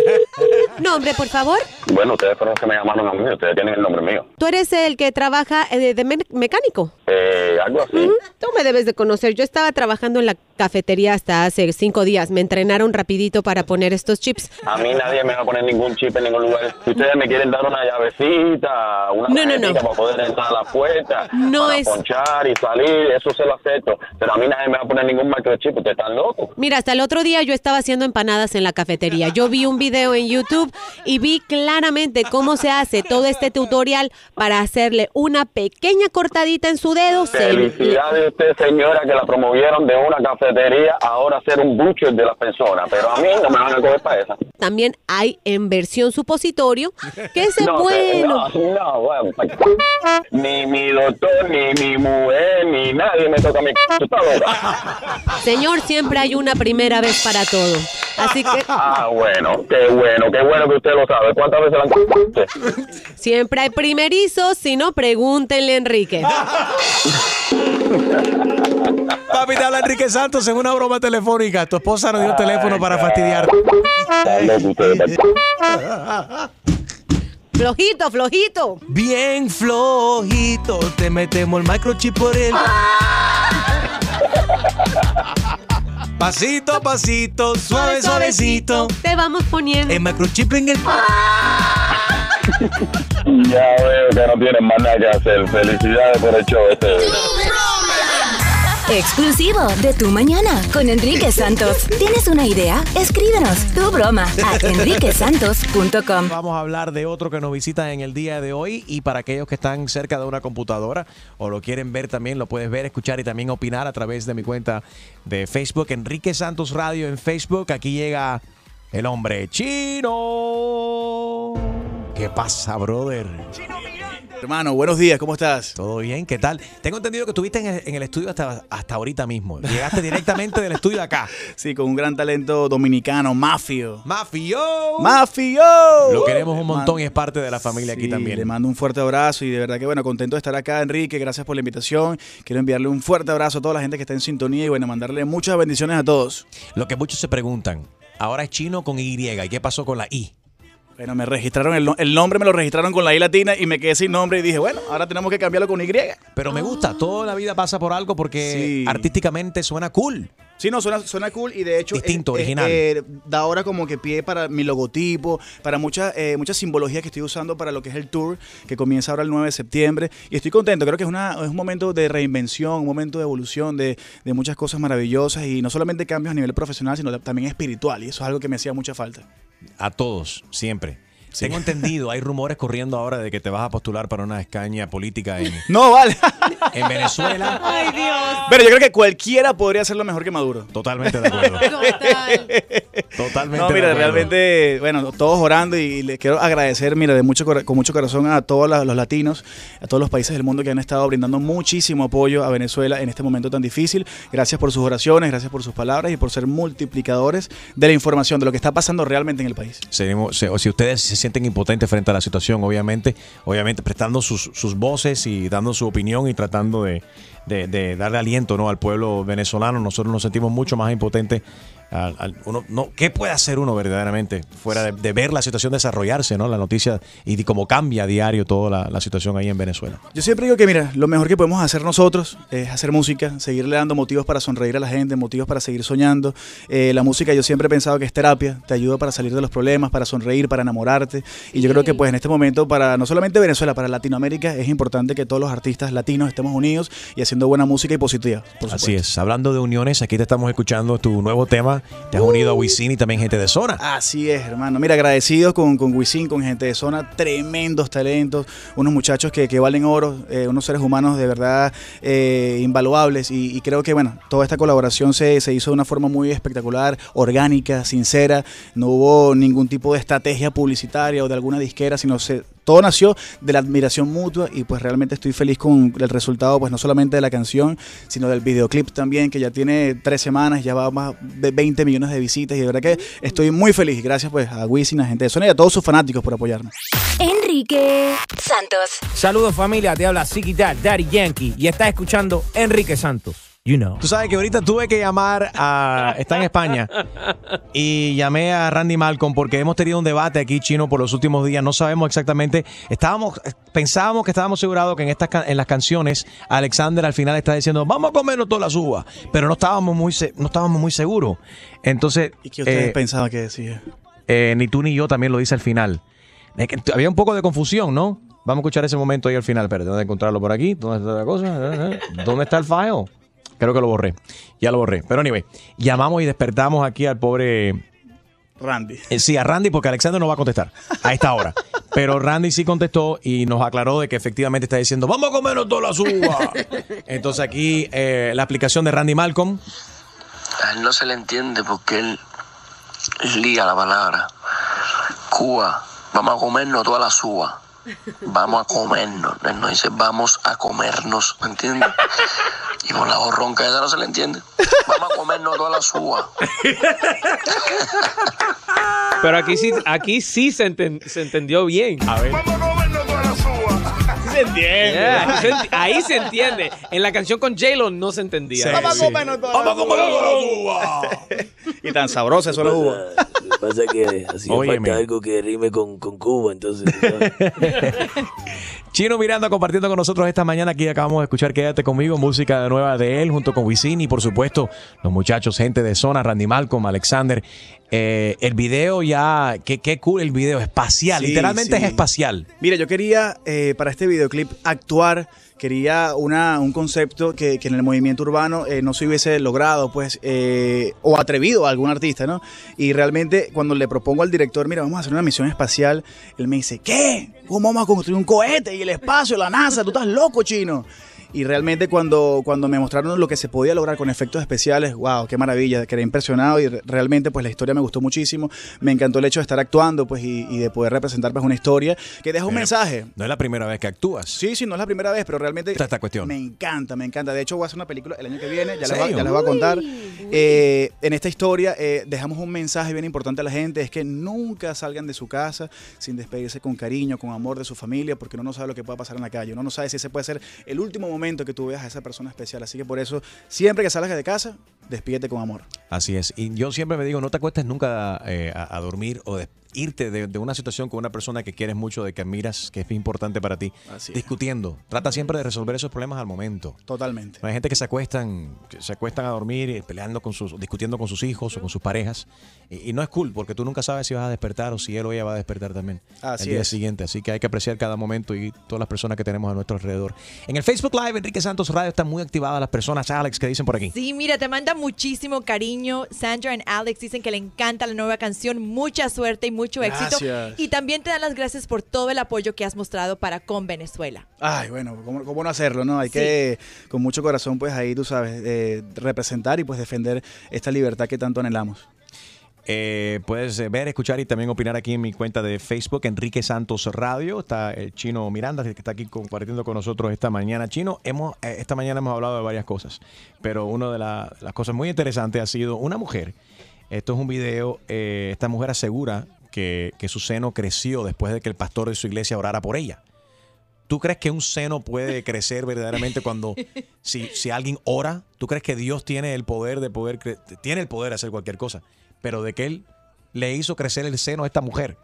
Nombre, por favor. Bueno, ustedes fueron los que me llamaron a mí, ustedes tienen el nombre mío. Tú eres el que trabaja eh, de me- mecánico. Eh, algo así. Ujú, Tú me debes de conocer. Yo estaba trabajando en la cafetería hasta hace cinco días. Me entrenaron rapidito para poner estos chips. A mí nadie me va a poner ningún chip en ningún lugar. Si ustedes me quieren dar una llavecita, una No, no, no. tarjetita para poder entrar a la puerta, No para es- ponchar y salir, eso se lo acepto. Pero a mí nadie me va a poner ningún microchip, ustedes están locos. Mira, hasta el otro día yo estaba haciendo empanadas en la cafetería. Yo vi un video en YouTube y vi claramente cómo se hace todo este tutorial para hacerle una pequeña cortadita en su dedo. Felicidades a usted, señora, que la promovieron de una cafetería a ahora ser un butcher de las personas. Pero a mí no me van a coger para esa. También hay en versión supositorio, que es No, bueno. No, no, bueno, ni mi doctor, ni mi mujer, ni nadie me toca mi. Señor, siempre hay una primera vez para todo. Así que Ah, bueno, qué bueno, qué bueno que usted lo sabe. ¿Cuántas veces la han siempre hay primerizos, si no, pregúntenle a Enrique. Papi, te habla Enrique Santos en una broma telefónica. Tu esposa nos dio el teléfono para fastidiarte. Flojito, flojito. Bien flojito, te metemos el microchip por él. Pasito a pasito, suave, suavecito. Te vamos poniendo. El microchip en el. Ya veo que no tienen más nada que hacer. Felicidades por el show este. Exclusivo de Tu Mañana con Enrique Santos. ¿Tienes una idea? Escríbenos tu broma a enriquesantos.com. Vamos a hablar de otro que nos visita en el día de hoy y para aquellos que están cerca de una computadora o lo quieren ver también, lo puedes ver, escuchar y también opinar a través de mi cuenta de Facebook, Enrique Santos Radio en Facebook. Aquí llega el hombre chino. ¿Qué pasa, brother? Hermano, buenos días, ¿cómo estás? ¿Todo bien? ¿Qué tal? Tengo entendido que estuviste en el, en el estudio hasta, hasta ahorita mismo. Llegaste directamente del estudio acá. Sí, con un gran talento dominicano, Mafio. ¡Mafio! ¡Mafio! Lo queremos un montón y es parte de la familia aquí también. Le mando un fuerte abrazo y de verdad que bueno, contento de estar acá, Enrique. Gracias por la invitación. Quiero enviarle un fuerte abrazo a toda la gente que está en sintonía y bueno, mandarle muchas bendiciones a todos. Lo que muchos se preguntan, ahora es chino con Y, ¿y qué pasó con la I? Bueno, me registraron el, el nombre, me lo registraron con la I latina y me quedé sin nombre y dije, bueno, ahora tenemos que cambiarlo con Y. Pero me gusta, toda la vida pasa por algo porque Sí. artísticamente suena cool. Sí, no, suena, suena cool y de hecho Distinto, eh, eh, original. eh, da ahora como que pie para mi logotipo, para mucha, eh, mucha simbología que estoy usando para lo que es el tour, que comienza ahora el 9 de septiembre. Y estoy contento, creo que es, una, es un momento de reinvención, un momento de evolución, de, de muchas cosas maravillosas y no solamente cambios a nivel profesional, sino también espiritual. Y eso es algo que me hacía mucha falta. A todos, siempre. Tengo entendido, hay rumores corriendo ahora de que te vas a postular para una escaña política en, No, vale. en Venezuela. Ay, Dios. Pero yo creo que cualquiera podría hacerlo mejor que Maduro. Totalmente de acuerdo. Totalmente. No, de mira, acuerdo. realmente, bueno, todos orando y les quiero agradecer, mira, de mucho, con mucho corazón a todos los latinos, a todos los países del mundo que han estado brindando muchísimo apoyo a Venezuela en este momento tan difícil. Gracias por sus oraciones, gracias por sus palabras y por ser multiplicadores de la información, de lo que está pasando realmente en el país. O si ustedes se sienten impotentes frente a la situación, obviamente, obviamente prestando sus, sus voces y dando su opinión y tratando de, de- de darle aliento ¿no? al pueblo venezolano, nosotros nos sentimos mucho más impotentes. Al- al- uno, no, ¿Qué puede hacer uno verdaderamente fuera de, de ver la situación desarrollarse, ¿no? la noticia y de cómo cambia a diario toda la, la situación ahí en Venezuela? Yo siempre digo que, mira, lo mejor que podemos hacer nosotros es hacer música, seguirle dando motivos para sonreír a la gente, motivos para seguir soñando. Eh, la música yo siempre he pensado que es terapia, te ayuda para salir de los problemas, para sonreír, para enamorarte. Y yo creo que pues en este momento, para no solamente Venezuela, para Latinoamérica, es importante que todos los artistas latinos estemos unidos y haciendo buena música y positiva. Por Así es. Hablando de uniones, aquí te estamos escuchando tu nuevo tema. Te has unido a Wisin y también gente de zona. Así es, hermano. Mira, agradecidos con, con Wisin, con gente de zona, tremendos talentos, unos muchachos que, que valen oro, eh, unos seres humanos de verdad eh, invaluables. Y, y creo que, bueno, toda esta colaboración se, se hizo de una forma muy espectacular, orgánica, sincera. No hubo ningún tipo de estrategia publicitaria o de alguna disquera, sino se, todo nació de la admiración mutua y pues realmente estoy feliz con el resultado, pues no solamente de la canción, sino del videoclip también, que ya tiene tres semanas, ya va a más de 20 millones de visitas y de verdad que estoy muy feliz. Gracias pues a Wisin, a gente de Zona y a todos sus fanáticos por apoyarme. Enrique Santos. Saludos familia, te habla Dad, Daddy Yankee y estás escuchando Enrique Santos. You know. Tú sabes que ahorita tuve que llamar a. Está en España. Y llamé a Randy Malcolm porque hemos tenido un debate aquí, chino, por los últimos días. No sabemos exactamente. Estábamos. Pensábamos que estábamos asegurados que en, estas, can- en las canciones Alexander al final está diciendo vamos a comernos todas las uvas. Pero no estábamos muy, se- no estábamos muy seguros. Entonces. ¿Y qué ustedes eh, pensaban que decía? eh, ni tú ni yo también lo dice al final. Es que había un poco de confusión, ¿no? Vamos a escuchar ese momento ahí al final. Espérate, ¿dónde encontrarlo por aquí? ¿Dónde está la cosa? ¿Dónde está el file? Creo que lo borré. Ya lo borré. Pero anyway, llamamos y despertamos aquí al pobre... Randy. Eh, sí, a Randy porque Alexander no va a contestar a esta hora. Pero Randy sí contestó y nos aclaró de que efectivamente está diciendo, vamos a comernos todas las uvas. Entonces aquí eh, la aplicación de Randy Malcolm. A él no se le entiende porque él lía la palabra. Cuba, vamos a comernos todas las uvas. Vamos a comernos. Él no dice vamos a comernos, ¿me entiendes? Y por la borronca esa no se le entiende. Vamos a comernos todas las uvas. Pero aquí sí, aquí sí se, enten- se entendió bien. A ver. Se entiende. ahí, se enti- ahí se entiende. En la canción con J-Lo no se entendía. Sí, Vamos a sí. Y tan sabrosa eso lo hubo. Lo que pasa es que hacía Óyeme. falta algo que rime con, con Cuba, entonces. Chino Miranda compartiendo con nosotros esta mañana. Aquí acabamos de escuchar Quédate conmigo, música nueva de él junto con Wisin y por supuesto los muchachos, gente de zona, Randy Malcolm, Alexander. Eh, el video ya, qué, qué cool el video, espacial, Sí, literalmente sí. es espacial. Mira, yo quería eh, para este videoclip actuar, quería una, un concepto que, que en el movimiento urbano eh, no se hubiese logrado, pues, eh, o atrevido a algún artista, ¿no? Y realmente cuando le propongo al director, mira, vamos a hacer una misión espacial, él me dice, ¿qué? ¿Cómo vamos a construir un cohete y el espacio, la NASA? ¿Tú estás loco, chino? Y realmente cuando, cuando me mostraron lo que se podía lograr con efectos especiales, wow, qué maravilla, quedé impresionado y re- realmente pues la historia me gustó muchísimo. Me encantó el hecho de estar actuando pues y, y de poder representar pues una historia que deja un Pero mensaje. No es la primera vez que actúas. Sí, sí, no es la primera vez, pero realmente Esta- esta cuestión. me encanta, me encanta. De hecho, voy a hacer una película el año que viene, ya les, voy, ¿Serio? ya les voy a contar. Eh, en esta historia eh, dejamos un mensaje bien importante a la gente, es que nunca salgan de su casa sin despedirse con cariño, con amor de su familia, porque uno no sabe lo que pueda pasar en la calle. Uno no sabe si ese puede ser el último momento que tú veas a esa persona especial. Así que por eso, siempre que salgas de casa, despídete con amor. Así es. Y yo siempre me digo, no te acuestes nunca eh, a, dormir o des- irte de, de una situación con una persona que quieres mucho, de que admiras, que es importante para ti, Así es. discutiendo. Trata siempre de resolver esos problemas al momento. Totalmente. Hay gente que se acuestan, que se acuestan a dormir eh, peleando con sus, discutiendo con sus hijos o con sus parejas. Y, y no es cool, porque tú nunca sabes si vas a despertar o si él o ella va a despertar también Así el día es. siguiente. Así que hay que apreciar cada momento y todas las personas que tenemos a nuestro alrededor. En el Facebook Live, Enrique Santos Radio están muy activadas las personas. Alex, ¿qué dicen por aquí? Sí, mira, te manda muchísimo cariño. Sandra y Alex dicen que le encanta la nueva canción. Mucha suerte y mucho éxito. Gracias. Y también te dan las gracias por todo el apoyo que has mostrado para con Venezuela. Ay, bueno, ¿cómo, cómo no hacerlo, no? Hay que, con mucho corazón, pues ahí, tú sabes, eh, representar y pues defender esta libertad que tanto anhelamos. Eh, puedes eh, ver, escuchar y también opinar aquí en mi cuenta de Facebook, Enrique Santos Radio. Está el chino Miranda, que está aquí compartiendo con nosotros esta mañana. Chino, hemos, eh, esta mañana hemos hablado de varias cosas, pero una de la- las cosas muy interesantes ha sido una mujer. Esto es un video, eh, esta mujer asegura que, que su seno creció después de que el pastor de su iglesia orara por ella. ¿Tú crees que un seno puede crecer verdaderamente cuando si, si alguien ora? ¿Tú crees que Dios tiene el poder de poder tiene el poder de hacer cualquier cosa? Pero de que él le hizo crecer el seno a esta mujer.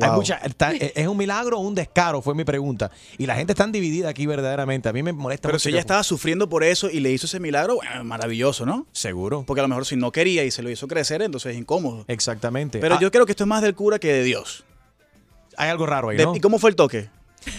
Hay Wow. mucha- está- e, es un milagro o un descaro, fue mi pregunta. Y la gente está dividida aquí verdaderamente. A mí me molesta Pero mucho si ella estaba sufriendo por eso y le hizo ese milagro, bueno, maravilloso, ¿no? Seguro. Porque a lo mejor si no quería y se lo hizo crecer, entonces es incómodo. Exactamente. Pero Ah, yo creo que esto es más del cura que de Dios. Hay algo raro ahí, ¿no? ¿Y cómo fue el toque?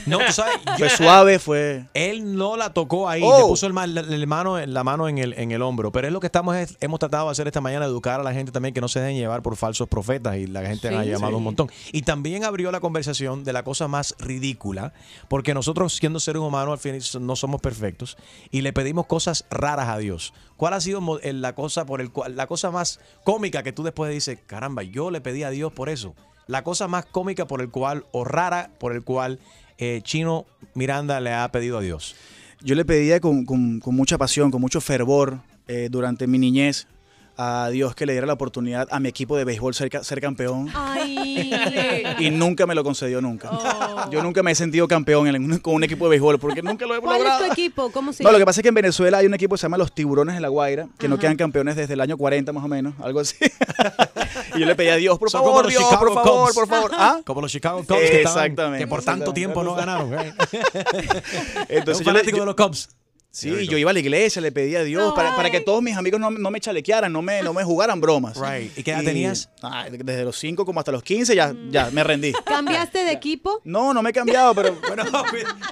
No, tú sabes. Fue suave, fue. Él no la tocó ahí, Oh. le puso el, mano, la mano en el, en el hombro. Pero es lo que estamos es- hemos tratado de hacer esta mañana, educar a la gente también que no se dejen llevar por falsos profetas y la gente Sí. ha llamado Sí. un montón. Y también abrió la conversación de la cosa más ridícula, porque nosotros siendo seres humanos al fin no somos perfectos y le pedimos cosas raras a Dios. ¿Cuál ha sido el- la cosa por el cual, la cosa más cómica que tú después dices, caramba, yo le pedí a Dios por eso? La cosa más cómica por el cual, o rara por el cual eh, Chino Miranda le ha pedido a Dios. Yo le pedía con, con- mucha pasión, con mucho fervor eh, durante mi niñez a Dios que le diera la oportunidad a mi equipo de béisbol ser, ca- ser campeón. Ay. Y nunca me lo concedió nunca. Yo nunca me he sentido campeón en un- con un equipo de béisbol porque nunca lo he ¿Cuál es logrado. tu equipo? ¿Cómo se No, lo que pasa es que en Venezuela hay un equipo que se llama Los Tiburones de la Guaira, que no quedan campeones desde el año 40 más o menos, algo así. y yo le pedí a Dios, por Son favor, como los Dios, Chicago por favor, Cubs. por favor. ¿Ah? Como los Chicago Cubs que, estaban- que por tanto tiempo no ganaron. ¿eh? Entonces yo le- fanático yo- de los Cubs. Sí, yo iba a la iglesia, le pedí a Dios para, para que todos mis amigos no, no me chalequearan, no me, no me jugaran bromas. Right. ¿Y qué edad tenías? Ay, desde los 5 como hasta los 15 ya, ya me rendí. ¿Cambiaste de equipo? No, no me he cambiado, pero bueno,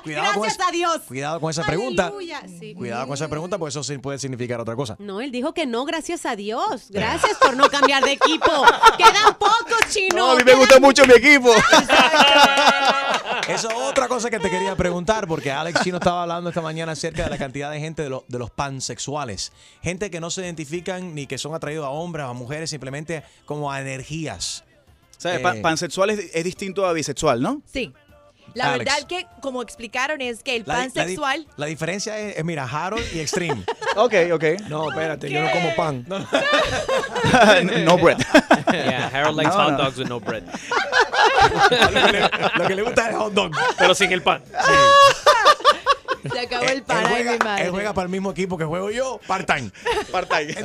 cuidado con Gracias a Dios. Cuidado con esa pregunta. Aleluya. Sí. Cuidado con esa pregunta, porque eso sí puede significar otra cosa. No, él dijo que no, gracias a Dios. Gracias por no cambiar de equipo. Quedan pocos, chino. no, a mí me gusta mucho mi equipo. Eso es otra cosa que te quería preguntar, porque Alex Chino estaba hablando esta mañana acerca de la cantidad de gente de, lo- de los pansexuales. Gente que no se identifican ni que son atraídos a hombres o a mujeres, simplemente como a energías. O sea, Eh, pa- pansexual es, es distinto a bisexual, ¿no? Sí. La Alex. verdad que, como explicaron, es que el La, di- la di- pansexual... la diferencia es, es, mira, Harold y Extreme. ok, ok. No, espérate, yo no como pan. no bread. Yeah, Harold likes No, hot no. dogs with no bread. Lo que le gusta es hot dog. Pero sin el pan. Se acabó el Él ay, mi juega, madre. él juega para el mismo equipo que juego yo, part-time. Part-time.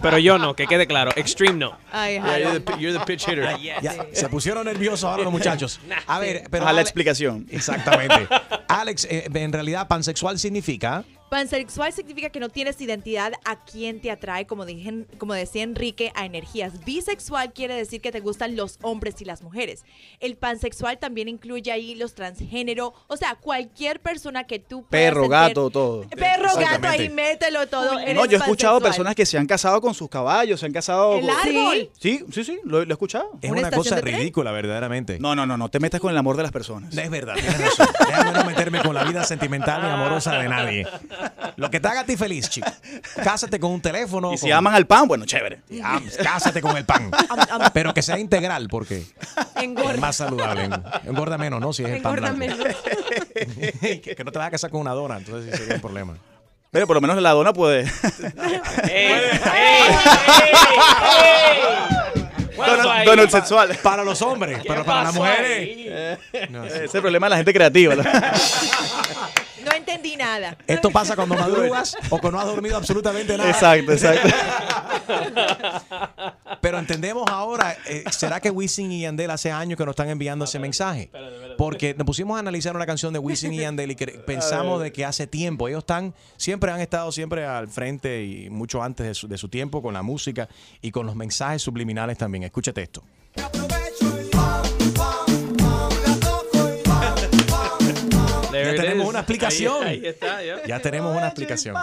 Pero yo no, que quede claro. Extreme no. Ay, Yeah, you're, the, you're the pitch hitter. Ya, se pusieron nerviosos ahora los muchachos. A ver, pero a la explicación. Exactamente. Alex, eh, en realidad pansexual significa Pansexual significa que no tienes identidad a quién te atrae, como, dije, como decía Enrique, a energías. Bisexual quiere decir que te gustan los hombres y las mujeres. El pansexual también incluye ahí los transgénero, o sea, cualquier persona que tú puedas Perro, sentir- gato, todo. Perro, gato, ahí mételo todo. No, yo he escuchado pansexual. personas que se han casado con sus caballos, se han casado El con... árbol. Sí, sí, sí, lo, lo he escuchado. es ¿Una cosa ridícula, verdaderamente. No, no, no, no te metas con el amor de las personas. Es verdad, tienes razón. Déjame no meterme con la vida sentimental ni amorosa de nadie. Lo que te haga a ti feliz, chico. Cásate con un teléfono. Y si con- aman al pan, bueno, chévere. Ah, Cásate con el pan. Pero que sea integral, porque Engorda. es más saludable. Engorda menos, ¿no? Si es el pan Engorda blanco. menos. que, que no te vas a casar con una dona, entonces sí sería un problema. Pero por lo menos la dona puede. Donald, Donald sexual. Para los hombres, pero para las mujeres. No, Ese problema de la gente creativa. entendí nada. Esto pasa cuando madrugas o cuando no has dormido absolutamente nada. Exacto, exacto. Pero entendemos ahora, eh, ¿será que Wisin y Yandel hace años que nos están enviando ese mensaje? Porque nos pusimos a analizar una canción de Wisin y Yandel y pensamos de que hace tiempo, ellos están, siempre han estado siempre al frente y mucho antes de su, de su tiempo con la música y con los mensajes subliminales también. Escúchate esto. There explicación. Ahí, ahí está, ya. Ya tenemos una explicación.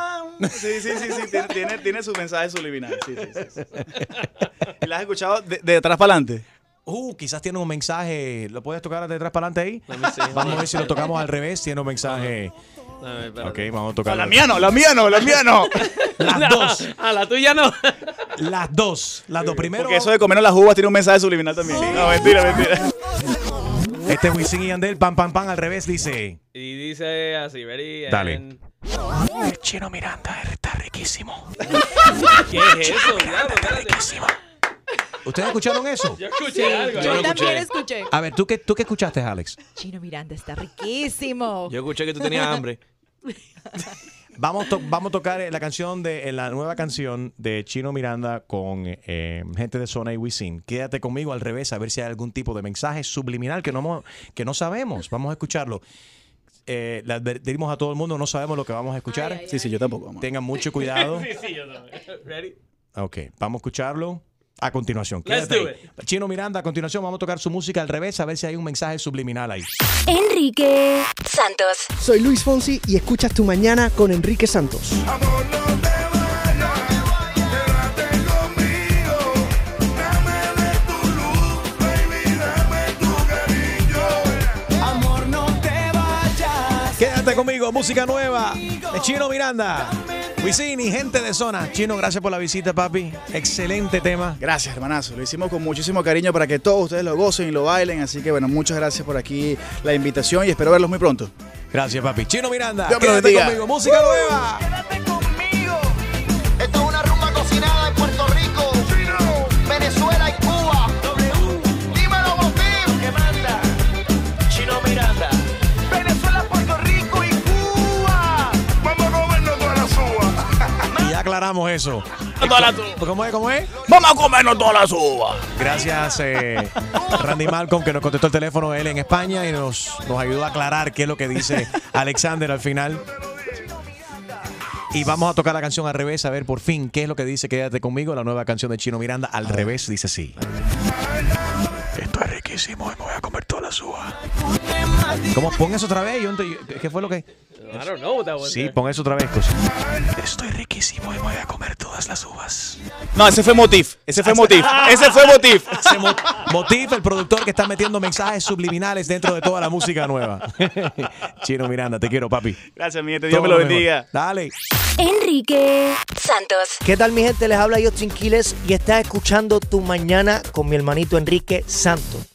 Sí, sí, sí, sí. Tiene, tiene, su mensaje subliminal. Sí, sí, sí, sí. ¿Y la has escuchado de, de atrás para adelante? Uh, quizás tiene un mensaje. ¿Lo puedes tocar de atrás para adelante ahí? Vamos a ver si lo tocamos al revés. Tiene un mensaje. Espérate. Ok, vamos a tocar. La mía no, la mía no, la mía no. Las dos. Ah, la tuya no. Las dos. Las dos. Primero. Porque eso de comernos las uvas tiene un mensaje subliminal también. No, mentira, mentira. Este Wisin y Yandel, pam, pam, pam, al revés, dice. Y dice así, ready. Dale. and- El chino Miranda está riquísimo. ¿Qué es eso? Diablo, espérate. ¿Ustedes escucharon eso? Yo escuché algo. Yo ahí. también escuché. A ver, ¿tú qué, ¿tú qué escuchaste, Alex? Chino Miranda está riquísimo. Yo escuché que tú tenías hambre. Vamos, to- vamos a tocar eh, la canción de eh, la nueva canción de Chino Miranda con eh, gente de Zona y Wisin. Quédate conmigo al revés a ver si hay algún tipo de mensaje subliminal que no, que no sabemos. Vamos a escucharlo. Eh, le advertimos a todo el mundo, no sabemos lo que vamos a escuchar. Sí, sí, yo tampoco. Tengan mucho cuidado. Sí, sí, yo también. Ready? Ok, vamos a escucharlo a continuación. Let's do ahí. Chino Miranda, a continuación vamos a tocar su música al revés a ver si hay un mensaje subliminal ahí. Enrique Santos. Soy Luis Fonsi y escuchas Tu Mañana con Enrique Santos. Amor, no te vayas. Quédate conmigo, música nueva de Chino Miranda. Wisin y gente de zona. Chino, gracias por la visita, papi. Excelente tema. Gracias, hermanazo. Lo hicimos con muchísimo cariño para que todos ustedes lo gocen y lo bailen. Así que, bueno, muchas gracias por aquí la invitación y espero verlos muy pronto. Gracias, papi. Chino Miranda, Dios quédate conmigo, música nueva. Esto es aclaramos eso. ¿Cómo es? ¿Cómo es? Vamos a comernos todas las uvas. Gracias, eh, Randy Malcolm, que nos contestó el teléfono él en España y nos, nos ayudó a aclarar qué es lo que dice Alexander al final. Y vamos a tocar la canción al revés, a ver por fin qué es lo que dice Quédate conmigo, la nueva canción de Chino Miranda. Al revés dice así. Esto es riquísimo y me voy a comer toda la suba. ¿Cómo? Pon eso otra vez. Yo no te- ¿Qué fue lo que...? I don't know what that was. Sí, there. pon eso otra vez. cosa. Estoy riquísimo y me voy a comer todas las uvas. No, ese fue Motif. Ese fue Motif. Ese fue Motif. Ese Mo- Motif, el productor que está metiendo mensajes subliminales dentro de toda la música nueva. Chino Miranda, te quiero, papi. Gracias, mi gente. Dios Todo me lo mejor. bendiga. Dale. Enrique Santos. ¿Qué tal mi gente? Les habla yo Quiles y estás escuchando Tu Mañana con mi hermanito Enrique Santos.